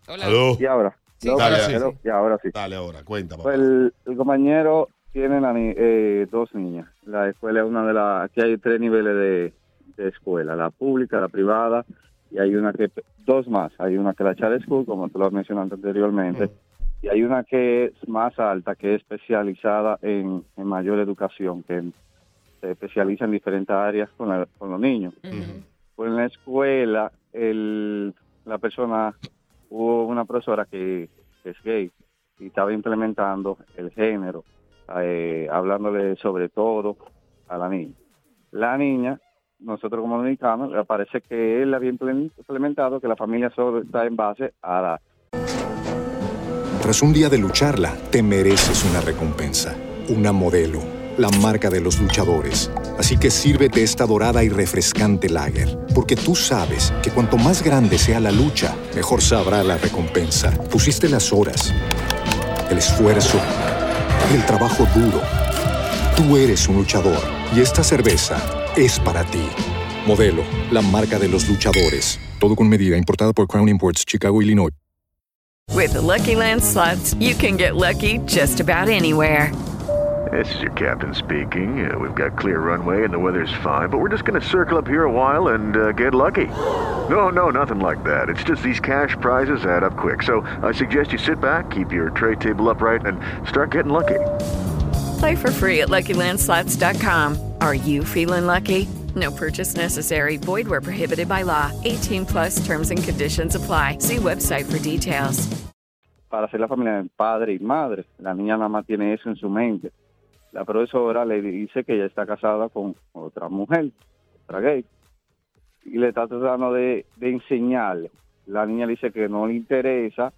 Hola. Aló. Y ahora. Sí, No, Dale, sí. y ahora sí. Dale ahora, cuenta, papá. Pues el, el compañero tiene la ni- eh, dos niñas. La escuela es una de las... Aquí hay tres niveles de, de escuela. La pública, la privada y hay una que... Dos más. Hay una que es la Charter School, como tú lo has mencionado anteriormente. Y hay una que es más alta, que es especializada en, en mayor educación, que se especializa en diferentes áreas con, la- con los niños. Pues en la escuela el, la persona, hubo una profesora que, que es gay y estaba implementando el género, eh, hablándole sobre todo a la niña. La niña, nosotros como dominicanos, le parece que él había implementado que la familia solo está en base a la Tras un día de lucharla, te mereces una recompensa, una modelo, la marca de los luchadores. Así que sírvete esta dorada y refrescante lager, porque tú sabes que cuanto más grande sea la lucha, mejor sabrá la recompensa. Pusiste las horas, el esfuerzo, el trabajo duro. Tú eres un luchador y esta cerveza es para ti. Modelo, la marca de los luchadores. Todo con medida, importada por Crown Imports, Chicago, Illinois. With the Lucky Land slots, you can get lucky just about anywhere. This is your captain speaking. Uh, we've got clear runway and the weather's fine, but we're just going to circle up here a while and uh, get lucky. No, no, nothing like that. It's just these cash prizes add up quick. So I suggest you sit back, keep your tray table upright, and start getting lucky. Play for free at LuckyLandSlots.com. Are you feeling lucky? No purchase necessary. Void where prohibited by law. 18 plus terms and conditions apply. See website for details. para hacer la familia de padre y madre. La niña nada más tiene eso en su mente. La profesora le dice que ella está casada con otra mujer, otra gay, y le está tratando de, de enseñarle. La niña le dice que no le interesa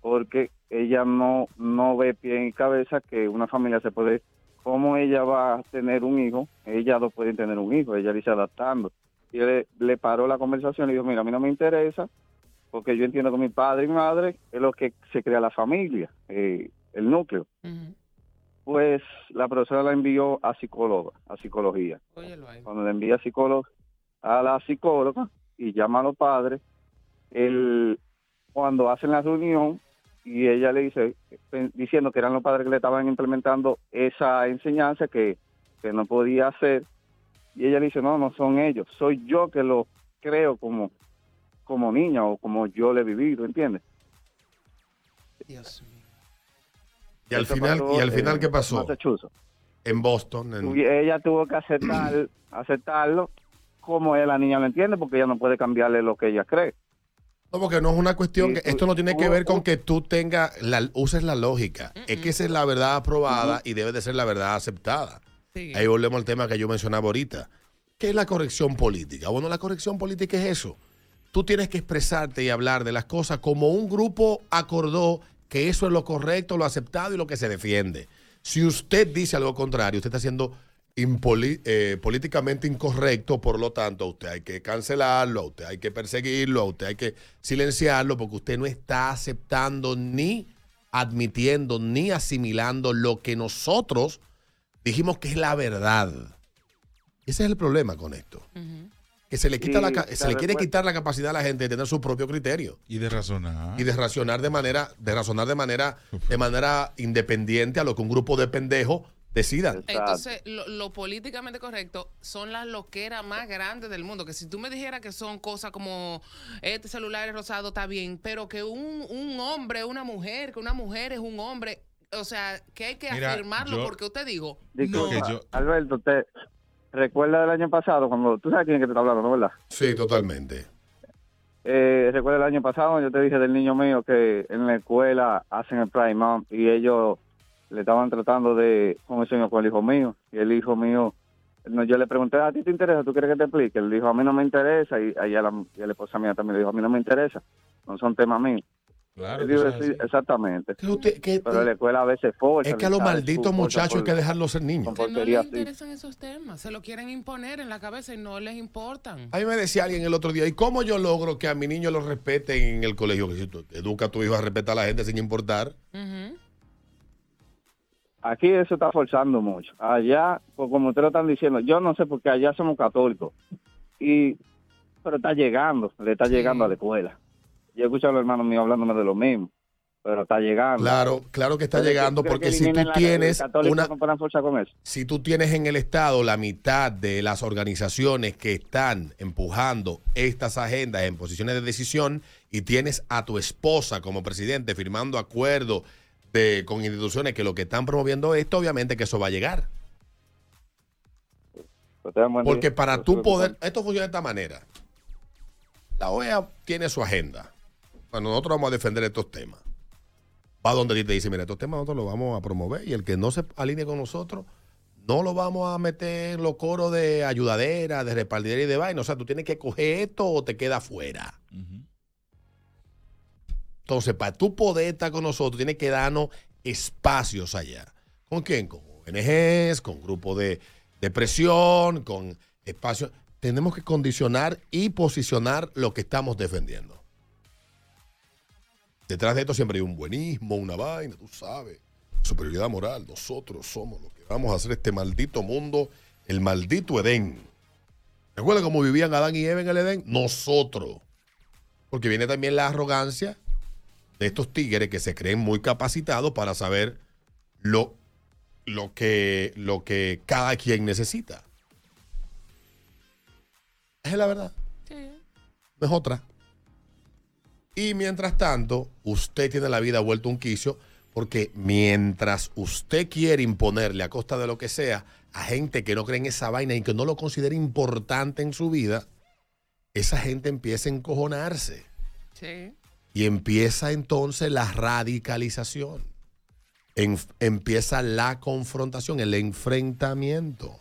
porque ella no, no ve pie y cabeza que una familia se puede, cómo ella va a tener un hijo, ella no puede tener un hijo, ella le dice adaptando. Y él le, le paró la conversación y dijo, mira, a mí no me interesa, porque yo entiendo que mi padre y madre es lo que se crea la familia, eh, el núcleo. Pues la profesora la envió a psicóloga, a psicología. Cuando le envía a psicólogo, a la psicóloga y llama a los padres, el, cuando hacen la reunión y ella le dice, eh, diciendo que eran los padres que le estaban implementando esa enseñanza que, que no podía hacer, y ella le dice, no, no son ellos, soy yo que lo creo como como niña o como yo le he vivido, ¿entiendes? Y al final, pasó y al final en ¿qué pasó? Massachusetts. En Boston. en- Y ella tuvo que aceptar, aceptarlo como ella, la niña lo entiende, porque ella no puede cambiarle lo que ella cree. No, porque no es una cuestión, que esto no tiene que ver con que tú tengas, la, uses la lógica. Es que esa es la verdad aprobada y debe de ser la verdad aceptada. Ahí volvemos al tema que yo mencionaba ahorita. ¿Qué es la corrección política? Bueno, la corrección política es eso. Tú tienes que expresarte y hablar de las cosas como un grupo acordó que eso es lo correcto, lo aceptado y lo que se defiende. Si usted dice algo contrario, usted está impoli- eh, políticamente incorrecto, por lo tanto, a usted hay que cancelarlo, a usted hay que perseguirlo, a usted hay que silenciarlo, porque usted no está aceptando ni admitiendo ni asimilando lo que nosotros dijimos que es la verdad. Ese es el problema con esto. Que se le quita la, se le quiere quitar la capacidad a la gente de tener su propio criterio Y de razonar. y de racionar de manera, de razonar de manera, de manera independiente a lo que un grupo de pendejos decidan. Entonces, lo, lo políticamente correcto son las loqueras más grandes del mundo. Que si tú me dijeras que son cosas como este celular es rosado, está bien, pero que un, un hombre, una mujer, que una mujer es un hombre, o sea, que hay que Mira, afirmarlo yo- porque usted digo, Disculpa, Alberto, ¿te recuerda del año pasado cuando tú sabes quién es que te está hablando, ¿no verdad? Sí, totalmente. Eh, recuerda el año pasado, yo te dije del niño mío que en la escuela hacen el Prime Month y ellos le estaban tratando de con el señor con el hijo mío y el hijo mío no, yo le pregunté a ti te interesa tú quieres que te explique él dijo a mí no me interesa y a ella la, y a la esposa mía también le dijo a mí no me interesa no son temas míos Claro, Él dijo, tú sabes, "Sí, exactamente que- pero en la escuela a veces forza Es que a los malditos muchachos hay que dejarlos ser niños. que no les interesan esos temas, se lo quieren imponer en la cabeza y no les importan. A mí me decía alguien el otro día, ¿y cómo yo logro que a mi niño lo respeten en el colegio? Que si tú educa a tu hijo a respetar a la gente sin importar. Aquí eso está forzando mucho. Allá, pues, como ustedes lo están diciendo, yo no sé porque allá somos católicos. Y, pero está llegando, le está llegando a la escuela. Yo he escuchado a los hermanos míos hablándome de lo mismo, pero está llegando. Claro, claro que está ¿Tú crees llegando porque que si tú tienes una con eso? si tú tienes en el estado la mitad de las organizaciones que están empujando estas agendas en posiciones de decisión y tienes a tu esposa como presidente firmando acuerdos de, con instituciones que lo que están promoviendo esto, obviamente que eso va a llegar. Porque para tú poder, esto funciona de esta manera. La OEA tiene su agenda. Bueno, nosotros vamos a defender estos temas. Va donde te dice, mira, estos temas nosotros los vamos a promover y el que no se alinee con nosotros, no lo vamos a meter en los coros de ayudadera, de repartidera y de vaina. O sea, tú tienes que coger esto o te queda fuera. Entonces, para tú poder estar con nosotros, tienes que darnos espacios allá. ¿Con quién? Con ONGs, con grupos de, de presión, con espacios. Tenemos que condicionar y posicionar lo que estamos defendiendo. Detrás de esto siempre hay un buenismo, una vaina, tú sabes. Superioridad moral. Nosotros somos los que vamos a hacer este maldito mundo, el maldito Edén. ¿Recuerdan cómo vivían Adán y Eva en el Edén? Nosotros. Porque viene también la arrogancia de estos tigres que se creen muy capacitados para saber lo, lo, que, lo que cada quien necesita. Esa es la verdad. No es otra. Y mientras tanto, usted tiene la vida vuelta un quicio porque mientras usted quiere imponerle a costa de lo que sea a gente que no cree en esa vaina y que no lo considera importante en su vida, esa gente empieza a encojonarse. Sí. Y empieza entonces la radicalización. Empieza la confrontación, el enfrentamiento.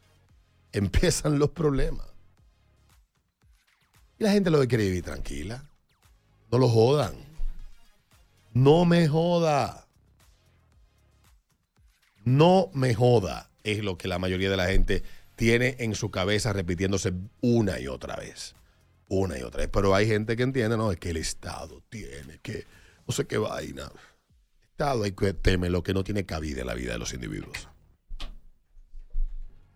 Empiezan los problemas. Y la gente lo que quiere vivir tranquila. No lo jodan. No me joda. No me joda. Es lo que la mayoría de la gente tiene en su cabeza repitiéndose una y otra vez. Una y otra vez. Pero hay gente que entiende, no, es que el Estado tiene que, no sé qué vaina. El Estado hay que teme lo que no tiene cabida en la vida de los individuos.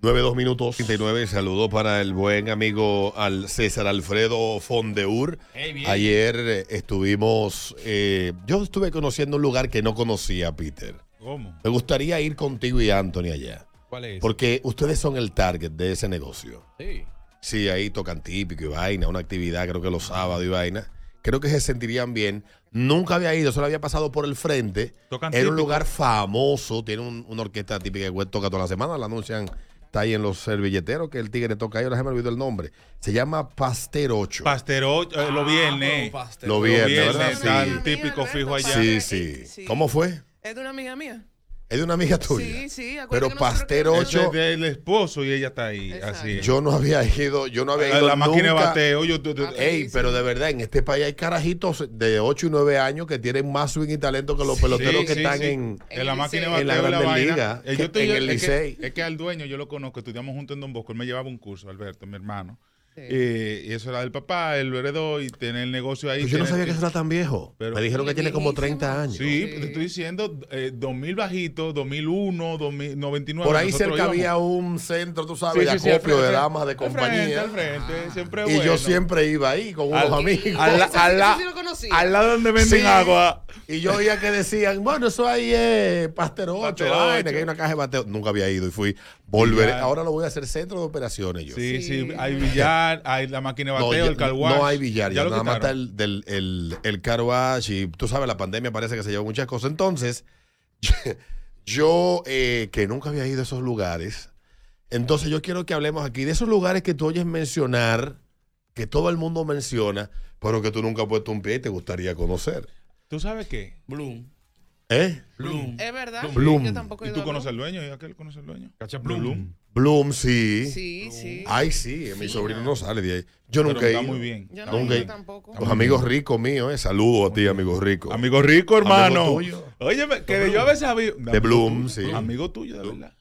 9-2 minutos 39. Saludo para el buen amigo al César Alfredo Fondeur. Hey. Ayer eh, estuvimos. eh, yo estuve conociendo un lugar que no conocía, Peter. ¿Cómo? Me gustaría ir contigo y Anthony allá. ¿Cuál es? Porque ustedes son el target de ese negocio. Sí. Sí, ahí tocan típico y vaina, una actividad, creo que los sábados y vaina. Creo que se sentirían bien. Nunca había ido, solo había pasado por el frente. Tocan Era un típico. lugar famoso, tiene un- una orquesta típica que toca toda la semana, la anuncian, está ahí en los servilleteros, que el tigre toca ahí, ahora se me olvidó el nombre. Se llama Paster 8. Pastero, eh, lo viernes. Lo viernes, ¿verdad? Sí. típico fijo allá. Sí, sí. ¿Cómo fue? Es de una amiga mía. Es de una amiga tuya. Sí, sí. acuérdate Pero quedamos- 8, Ese es del esposo y ella está ahí. Así. yo no había ido, yo no había A ido la máquina de nunca. bateo, yo- tú- tú- Ey, pero de verdad, en este país hay carajitos de 8 y 9 años que tienen más swing y talento que los peloteros Sí, que están sí. en, en la máquina de en la la vaina. Ligas, Eh, que- yo estoy- en el es que- Licey. Es que al dueño yo lo conozco, estudiamos juntos en Don Bosco, él me llevaba un curso, Alberto, mi hermano. Eh, y eso era del papá, él lo heredó y tiene el negocio ahí. Pues yo no sabía que eso era tan viejo. Me dijeron que tiene como 30 años. Sí, te estoy diciendo eh, 2000 bajito, 2001, 2099. Por ahí cerca íbamos. había un centro, tú sabes, Sí, de sí, sí, acopio de frente, damas de al frente, compañía. al frente, siempre y yo bueno. siempre iba ahí con unos Al- amigos. al al la- al lado donde venden Sí. agua. Y yo oía que decían, bueno, eso ahí es Pastel 8, Pastel vaina, ocho. que hay una caja de bateo. Nunca había ido y fui. Volveré. Ya. Ahora lo voy a hacer centro de operaciones yo. Sí, sí, hay billar, hay la máquina de No, bateo, ya- el car wash. no hay billar, ya, lo nada más está el, del, el, el car wash y tú sabes, la pandemia parece que se llevó muchas cosas. Entonces, yo eh, que nunca había ido a esos lugares, entonces yo quiero que hablemos aquí de esos lugares que tú oyes mencionar, que todo el mundo menciona, pero que tú nunca has puesto un pie y te gustaría conocer. ¿Tú sabes qué? Bloom. ¿Eh? Bloom. Es verdad. Bloom. Yo tampoco he ¿Y ido tú a conoces al dueño? ¿Y aquel conoce al dueño? ¿Cacha Bloom? Bloom, sí. Sí, sí. Ay, sí, mi sobrino no sale de ahí. Yo Pero nunca he está ido. muy bien. Yo no Nunca he ido tampoco. Los amigos ricos míos, eh. Saludos a ti, amigo rico. Amigo rico, hermano. Amigo tuyo. Oye, que de yo a veces había. De Bloom, sí. Amigo tuyo, de verdad.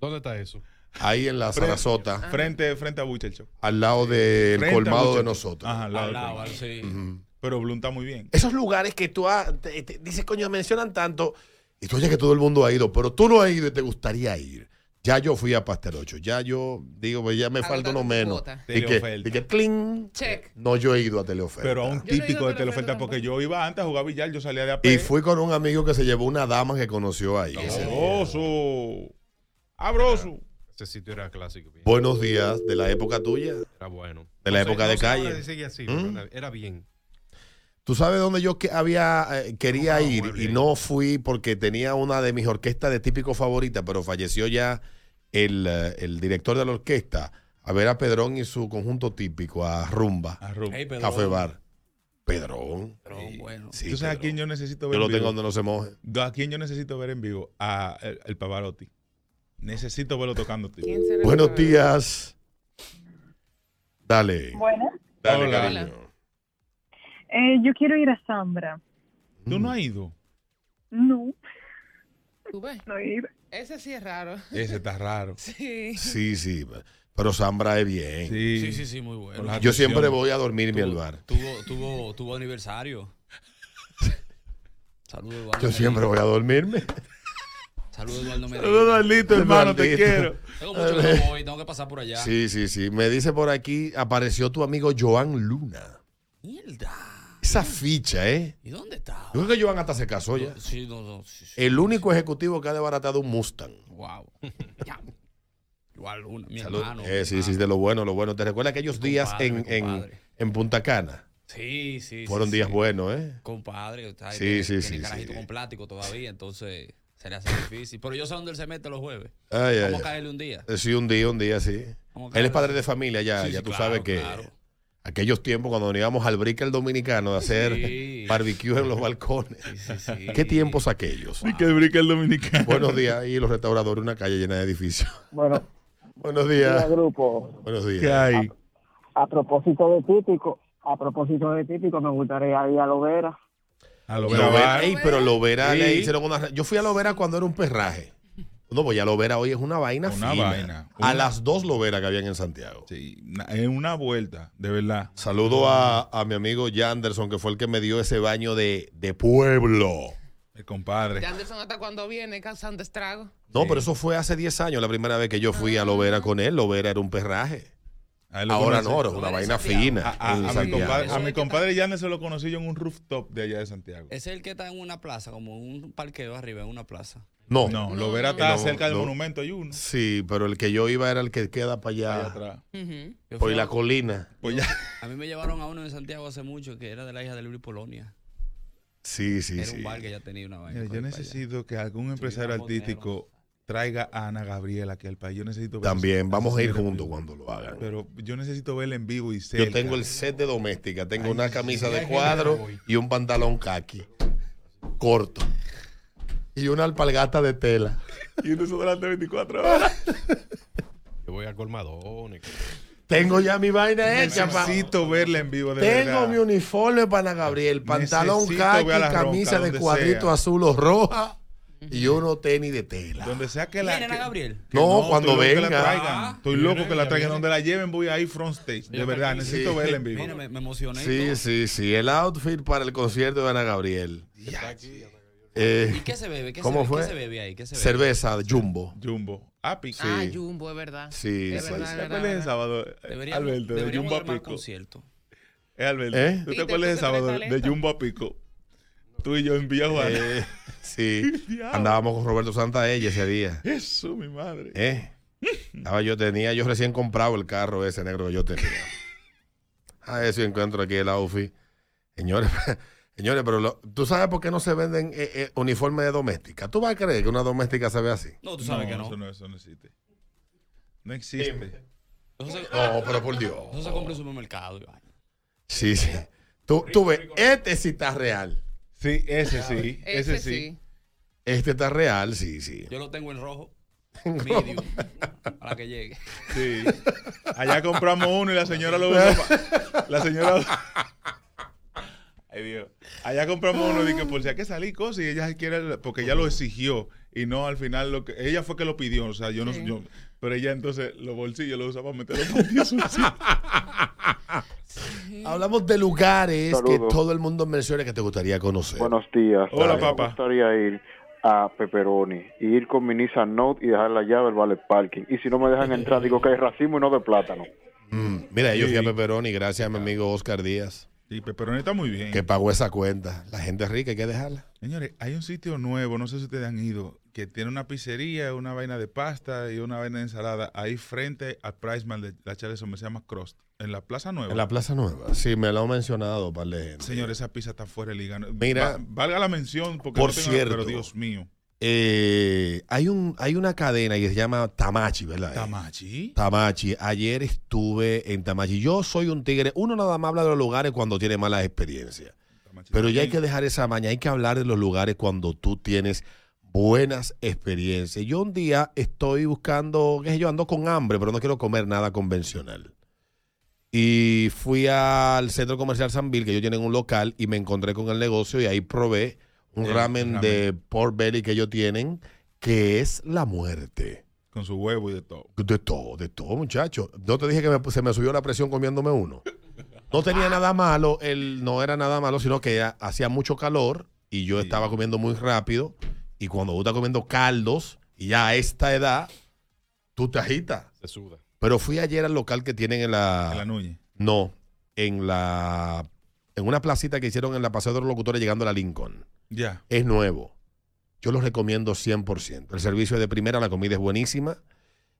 ¿Dónde está eso? Ahí en la Sarasota, Frente, frente a Butcher Shop. al lado del Frente a colmado de nosotros. Ajá, al lado Al lado, sí. Ujú. Pero Bloom está muy bien. Esos lugares que tú has- te- te- dices, coño, mencionan tanto, y tú oyes que todo el mundo ha ido, pero tú no has ido y te gustaría ir. Ya yo fui a Pastel 8, ya yo digo, pues ya me falta uno menos. Y que, Teleoferta. y que cling. Check. No, yo he ido a Teleoferta. Pero a un no típico a de Teleoferta porque yo iba antes a jugar billar, yo salía de AP. y fui con un amigo que se llevó una dama que conoció ahí. Sabroso. Abroso. Ese sitio era clásico. bien. Buenos días de la época tuya. Era bueno. De la No sé- época no de calle. sigue así, ¿Mm? era bien. Tú sabes dónde yo que había eh, quería Compraba ir y no fui porque tenía una de mis orquestas de típico favorita, pero falleció ya el, eh, el director de la orquesta a ver a Pedrón y su conjunto típico, a Rumba, A Rumba. Café Bar. Pedrón. Pedrón, bueno. Sí, ¿Tú sabes a quién yo necesito ver Yo lo en tengo vivo? donde no se moje. ¿A quién yo necesito ver en vivo? A el, el Pavarotti. Necesito verlo tocando. tío. ¿Quién será Buenos días. Dale. Buenas. Dale, Hola. cariño. Eh, yo quiero ir a Zambra. ¿Tú no has ido? No, ¿Tú ves? no he ido. Ese sí es raro. Ese está raro. Sí. Sí, sí. Pero Zambra es bien. Sí, Sí, sí, sí, muy bueno. Yo siempre voy a dormirme al bar. tuvo, tuvo, tuvo aniversario. Saludos, Eduardo. Yo siempre voy a dormirme. Saludos, Eduardo Medina. Saludos, Eduardito, hermano, te quiero. Tengo mucho que no voy, tengo que pasar por allá. Sí, sí, sí. Me dice por aquí, apareció tu amigo Joan Luna. Mierda. Esa ficha, ¿eh? ¿Y dónde está? Yo creo que Joan hasta se casó ya. Sí, no, no. sí, sí. El único ejecutivo que ha desbaratado un Mustang. Wow. Ya. Igual una, mi Salud. hermano. Eh, sí, mi sí, hermano. de lo bueno, lo bueno. ¿Te recuerdas aquellos Mi días compadre, en, en, compadre. en Punta Cana? Sí, sí. Fueron días buenos, ¿eh? Compadre, está ahí, Sí, sí, sí, carajito con plástico todavía, entonces se le hace difícil. Pero yo sé dónde él se mete los jueves. Ay, Vamos ay. a caerle un día. Eh, Sí, un día, un día, sí. Él es padre de familia ya, ya tú claro, sabes que claro. Aquellos tiempos cuando nos íbamos al brick el dominicano a hacer Sí. barbecue en los balcones. Sí, sí. ¿Qué tiempos aquellos? Y que el dominicano. Buenos días, y los restauradores, una calle llena de edificios. Bueno, Buenos días. grupo, Buenos ¿Qué días. hay? a propósito de típico, a propósito de típico, me gustaría ir a Lovera. A lo Lovera, ey, pero Lovera le hicieron una. Yo fui a Lovera cuando era un perraje. No, pues ya Lovera hoy es una vaina Una fina. vaina. A Una- las dos Lovera que habían en Santiago. Sí, na- en una vuelta, de verdad. Saludo a, a mi amigo Yanderson, que fue el que me dio ese baño de, de pueblo. El compadre. De Anderson hasta cuando viene causando estragos. No, pero eso fue hace 10 años, la primera vez que yo fui a Lovera con él. Lovera era un perraje. A él lo Ahora no, ahora es una Lovera en vaina Santiago. fina. A, a- en a mi Santiago. compadre, a es mi compadre se lo conocí yo en un rooftop de allá de Santiago. Es el que está en una plaza, como un parqueo arriba, en una plaza. No, No, lo verá está cerca del monumento, hay uno. Sí, pero el que yo iba era el que queda para Allá allá, atrás. Por la a- colina. Pues ya. A mí me llevaron a uno en Santiago hace mucho que era de la hija de Luis Polonia. Sí, sí, era sí. un bar que ya tenía una vaina. Mira, por yo allá. necesito que algún empresario artístico traiga a Ana Gabriela aquí al país. Yo necesito ver También, vamos a ir juntos cuando lo hagan. Pero yo necesito verla en vivo y cerca. Yo tengo el set de doméstica, tengo una camisa sí, de cuadro y un pantalón khaki, corto. Y una alpargata de tela. Y un desodorante 24 horas. Yo voy a colmadones. Tengo ya mi vaina hecha, pa- Necesito verla en vivo, de Tengo verdad. mi uniforme para Ana Gabriel, pantalón khaki, camisa Ronca, de cuadrito sea. azul o roja y uno tenis de tela. Donde sea que la. ¿Viene Ana que- Gabriel? que No, cuando estoy loco que la venga. traigan. Ah. Estoy loco que la traigan. Donde la lleven, voy ahí front stage. De verdad, necesito Sí. verla en vivo. Mira, me, me emocioné. Sí, todo. sí, sí, el outfit para el concierto de Ana Gabriel. Eh, ¿Y qué se bebe? ¿Qué ¿Cómo se, fue? ¿Qué se bebe ahí? ¿Qué se bebe? Cerveza Jumbo. Jumbo. Api. Ah, Jumbo, es verdad. Sí, Es sí, verdad, sí. es ¿Te verdad, acuerdas el sábado, Deberíamos, Alberto, de Jumbo a Pico? concierto. Eh, Alberto, ¿Eh? ¿tú te te acuerdas el sábado de. Jumbo a Pico? Tú y yo en Villa Juana. Eh, sí, andábamos con Roberto Santaella ese día. Eso, mi madre. ¿Eh? Estaba yo tenía, yo recién comprado el carro ese negro que yo tenía. A eso encuentro aquí el outfit. Señores, señores, pero lo- ¿tú sabes por qué no se venden eh, eh, uniformes de doméstica? ¿Tú vas a creer que una doméstica se ve así? No, tú sabes que no. Eso no, eso no existe. No existe. Eso se, No, pero por Dios. eso se compra en supermercado. vaina. Sí, sí. Tú, tú ves, este sí está real. Sí, ese sí. Ese, sí. Este está real, sí, sí. Yo lo tengo en rojo. Medium. para que llegue. Sí. Allá compramos uno y la señora lo usa. pa- La señora. Ay, Dios. Allá compramos uno y que por si hay que salir cosas y ella quiere, porque ella lo exigió y no al final lo que ella fue que lo pidió, o sea, yo no Sí. yo, pero ella entonces los bolsillos los usa para meter los bolsillos. Hablamos de lugares que todo el mundo menciona que te gustaría conocer. Buenos días. Hola, Me papá. gustaría ir a Pepperoni y ir con mi Nissan Note y dejar la llave del vale parking. Y si no me dejan entrar, digo que es racimo y no de plátano. Mm, mira, yo fui a. Pepperoni gracias a mi amigo Oscar Díaz, Y Pepperoni está muy bien. que pagó esa cuenta. La gente rica hay que dejarla. Señores, hay un sitio nuevo, no sé si ustedes han ido, que tiene una pizzería, una vaina de pasta y una vaina de ensalada ahí frente al Priceman de la Charles se llama Crust, en la Plaza Nueva. En la Plaza Nueva. Sí, me lo han mencionado par de gente. Señor, esa pizza está fuera de liga. Mira, Va- valga la mención porque por no tengo- cierto, pero Dios mío. Eh, hay, un, hay una cadena que se llama Tamachi, ¿verdad? Tamachi. Tamachi. Ayer estuve en Tamachi. Yo soy un tigre. Uno nada más habla de los lugares cuando tiene malas experiencias. Pero ya hay que dejar esa maña. Hay que hablar de los lugares cuando tú tienes buenas experiencias. Yo un día estoy buscando, qué sé yo, ando con hambre, pero no quiero comer nada convencional. Y fui al centro comercial San Bill, que ellos tienen un local, y me encontré con el negocio y ahí probé un El ramen, ramen. de pork belly que ellos tienen, que es la muerte. Con su huevo y de todo. De todo, de todo, muchacho. No te dije que me- se me subió la presión comiéndome uno. No tenía nada malo, él no era nada malo, sino que ya hacía mucho calor y yo estaba comiendo muy rápido. Y cuando tú estás comiendo caldos, y ya a esta edad, tú te agitas. Se suda. Pero fui ayer al local que tienen en la. En la Núñez. No, en la. En una placita que hicieron en la Paseo de los Locutores llegando a la Lincoln. Es nuevo. Yo lo recomiendo 100%. El servicio es de primera, la comida es buenísima.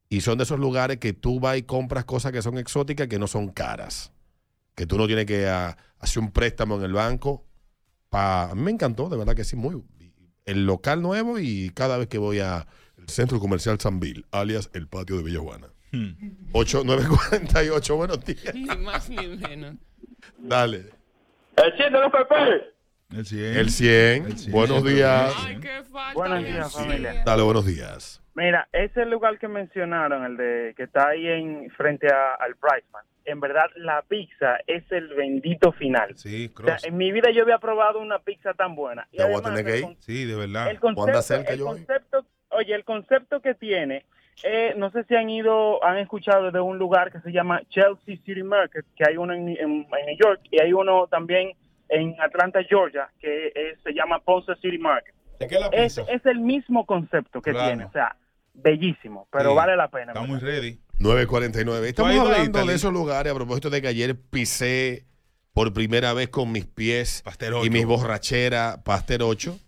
Y son de esos lugares que tú vas y compras cosas que son exóticas que no son caras. Que tú no tienes que ah, hacer un préstamo en el banco. Pa, a mí me encantó, de verdad que sí, muy. El local nuevo y cada vez que voy al Centro Comercial San Bill, alias el patio de Villa Juana. Hmm. 8948, buenos días. Ni más ni menos. Dale. El 100 de El 100. El 100. Buenos días. Buenos días, familia. Dale, buenos días. Mira, ese lugar que mencionaron, el de que está ahí en frente a- al Priceman, en verdad la pizza es el bendito final. Sí, O sea, en mi vida yo había probado una pizza tan buena. Y Te voy a tener que ir. con- Sí, de verdad. el concepto, el concepto- oye, el concepto que tiene, eh, no sé si han ido, han escuchado de un lugar que se llama Chelsea City Market, que hay uno en, en- en New York y hay uno también en Atlanta, Georgia, que es- se llama Ponce City Market. Es, es el mismo concepto que Claro. tiene, o sea, bellísimo, pero Sí. vale la pena. Está muy ready. 949. Estamos ¿Tú has ido a hablando de esos lugares a propósito de que ayer pisé por primera vez con mis pies y mis borracheras Pastel 8.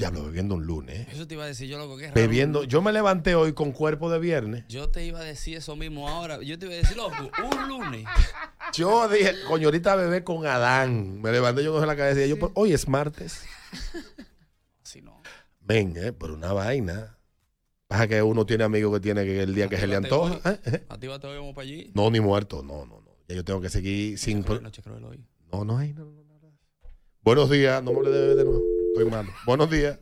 Diablo, bebiendo un lunes. Eso te iba a decir yo, loco, que es raro. Bebiendo. Yo me levanté hoy con cuerpo de viernes. Yo te iba a decir eso mismo ahora. Yo te iba a decir, loco, un lunes. Yo dije, coño, ahorita bebé con Adán. Me levanté yo con la cabeza y yo, "Pero hoy es martes. Si no. Ven, eh, por una vaina. Pasa que uno tiene amigos que tiene que el día que se le antoja. ¿eh? ¿eh? A ti va te vamos para allí. No, ni muerto. No, no, no. Ya yo tengo que seguir sin. hoy. No, no. No, no, no, no. Buenos días. No me hable de de nuevo. Estoy malo. Buenos días.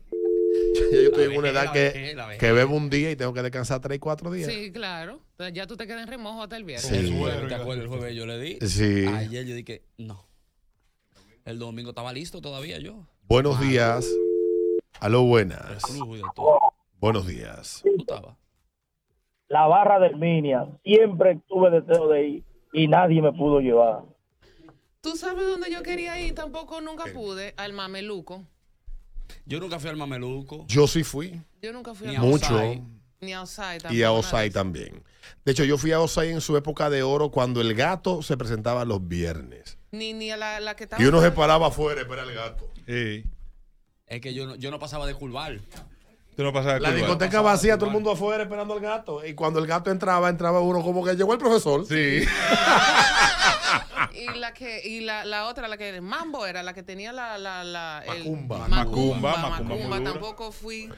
Ya yo estoy en una edad que, que bebo un día y tengo que descansar tres, cuatro días. Sí, claro. Entonces ya tú te quedas en remojo hasta el viernes. Sí. El jueves, ¿te acuerdas? El jueves yo le di. Sí. Ayer yo dije, no. El domingo estaba listo todavía yo. Buenos días. Buenas. Y de todo. Buenos días. ¿Tú estabas? La barra de Herminia, siempre tuve deseo de ir y nadie me pudo llevar. ¿Tú sabes dónde yo quería ir? Tampoco nunca pude. Al mameluco. Yo nunca fui al mameluco. Yo sí fui. Yo nunca fui Ni al a Mucho. Ni a Osai Y tampoco. a Osai también. De hecho, yo fui a Osai en su época de oro cuando el gato se presentaba los viernes. Ni, ni a la, la que estaba. Y uno se paraba afuera para el gato. Es que yo no, yo no pasaba de curvar. Tú no pasabas La discoteca vacía, todo el mundo afuera esperando al gato. Y cuando el gato entraba, entraba uno como que llegó el profesor. Sí. Y la que y la, la otra, la que Mambo era la que tenía la la la el- Macumba. Macumba, Macumba, tampoco fui.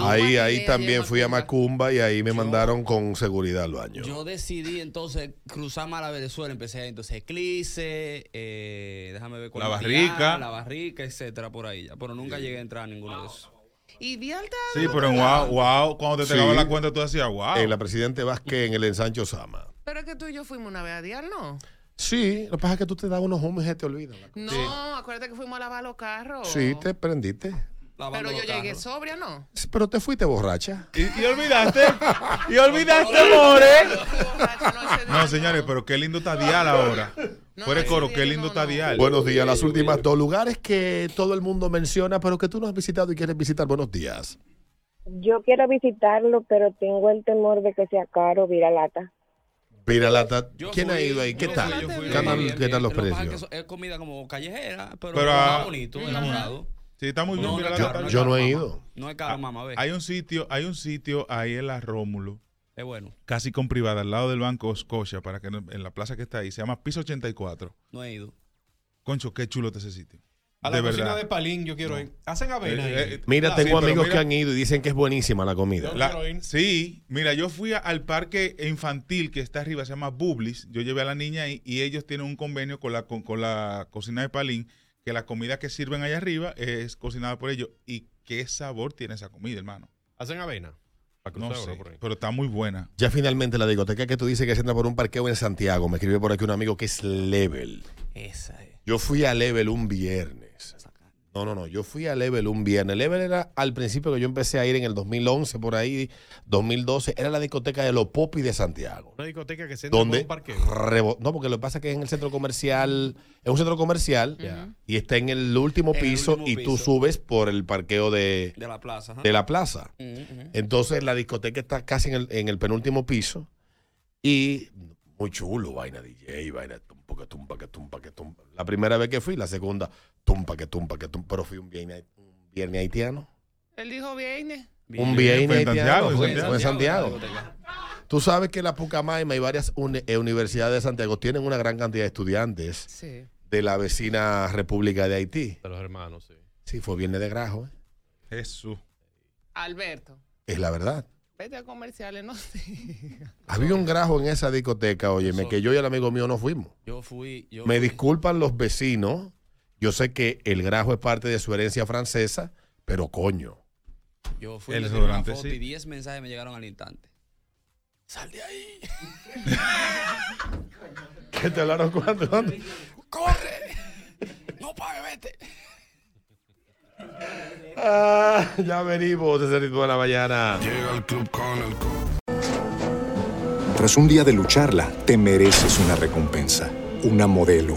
Ahí, ahí también fui a Macumba y ahí me mandaron con seguridad al baño. Yo decidí entonces cruzar más la Venezuela. Empecé entonces Eclipse, eh, déjame ver cuál La Barrica. La Barrica, etcétera, por ahí. ya. Pero nunca llegué a entrar a ninguno de esos. Y vi alta Sí, pero en wow, wow, cuando te Sí. pegaba la cuenta tú decías wow. En la Presidente Vázquez, en el ensancho Sama. Pero es que tú y yo fuimos una vez a dial, ¿no? Sí, lo que pasa es que tú te das unos hombres y se te olvidan. No, acuérdate que fuimos a lavar los carros. Sí, te prendiste. Pero yo llegué sobria, ¿no? Sí, Pero te fuiste borracha. Y, y olvidaste. y olvidaste, more. No, señores, pero qué lindo está Dial ahora. Fuera de coro, qué lindo está Dial. Buenos días. Las últimas dos lugares que todo el mundo menciona, pero que tú no has visitado y quieres visitar. Buenos días. Yo quiero visitarlo, pero tengo el temor de que sea caro Viralata. Piralata, ¿quién ha ido ahí? ¿Qué tal? fui, yo fui. ¿Qué tal, Bien, qué tal los Lo que es que precios? eso es comida como callejera, pero, Pero, está ah, bonito, ujú. elaborado. Sí, está muy bien. No, no caro, está Yo bien. no he ido. No es caro, mamá, ve. Hay un sitio, hay un sitio ahí en la Rómulo, Es bueno. casi con privada, al lado del Banco Scotia, para que no- en la plaza que está ahí, se llama Piso 84. No he ido. Concho, qué chulo está ese sitio. A la De cocina verdad. de Palín yo quiero ir. Hacen avena ahí. Eh, eh, Mira, tengo amigos mira- que han ido y dicen que es buenísima la comida. La- sí, mira, yo fui a- al parque infantil que está arriba, se llama Bublis. Yo llevé a la niña ahí y ellos tienen un convenio con la, con, con la cocina de Palín, que la comida que sirven allá arriba es cocinada por ellos. ¿Y qué sabor tiene esa comida, hermano? Hacen avena. Para No sé, pero está muy buena. Ya finalmente la discoteca que tú dices que se entra por un parqueo en Santiago. Me escribió por aquí un amigo que es Level. Esa es. Yo fui a Level un viernes. No, no, no. Yo fui a Level un viernes. Level era al principio que yo empecé a ir en el 2011, por ahí, 2012. Era la discoteca de los Popis de Santiago. Una discoteca que se entra Donde un parqueo. rebo- no, porque lo que pasa es que es en el centro comercial, es un centro comercial y está en el último En el piso último y tú subes por el parqueo de, De la plaza. ajá. de la plaza. Ujú, ujú. Entonces la discoteca está casi en el, en el penúltimo piso y muy chulo, vaina DJ, vaina tumpa que tumpa que tumpa que tumpa. La primera vez que fui, la segunda, tumpa que tumpa que tumpa, pero fui un viernes, un viernes haitiano. Él dijo viernes. Un viernes Fue en haitiano. Santiago, en fue- Santiago. fue en Santiago. Tú sabes que la Pucamaima y varias uni- eh, universidades de Santiago tienen una gran cantidad de estudiantes Sí. de la vecina República de Haití. De los hermanos, sí. Sí, fue viernes de grajo, ¿eh? Jesús. Alberto, es la verdad. vete a comerciales, no sé. Había un grajo en esa discoteca, óyeme, que yo y el amigo mío no fuimos. Yo fui. Yo Me fui. disculpan los vecinos. Yo sé que el grajo es parte de su herencia francesa, pero coño. Yo fui. El tiré una foto sí. Y 10 mensajes me llegaron al instante. Sal de ahí. ¿Qué te hablaron cuando? ¡Corre! No pague, vete. Ah, ya venimos de ese ritmo de la mañana. Llega al club con el Tras un día de lucharla, te mereces una recompensa, una modelo,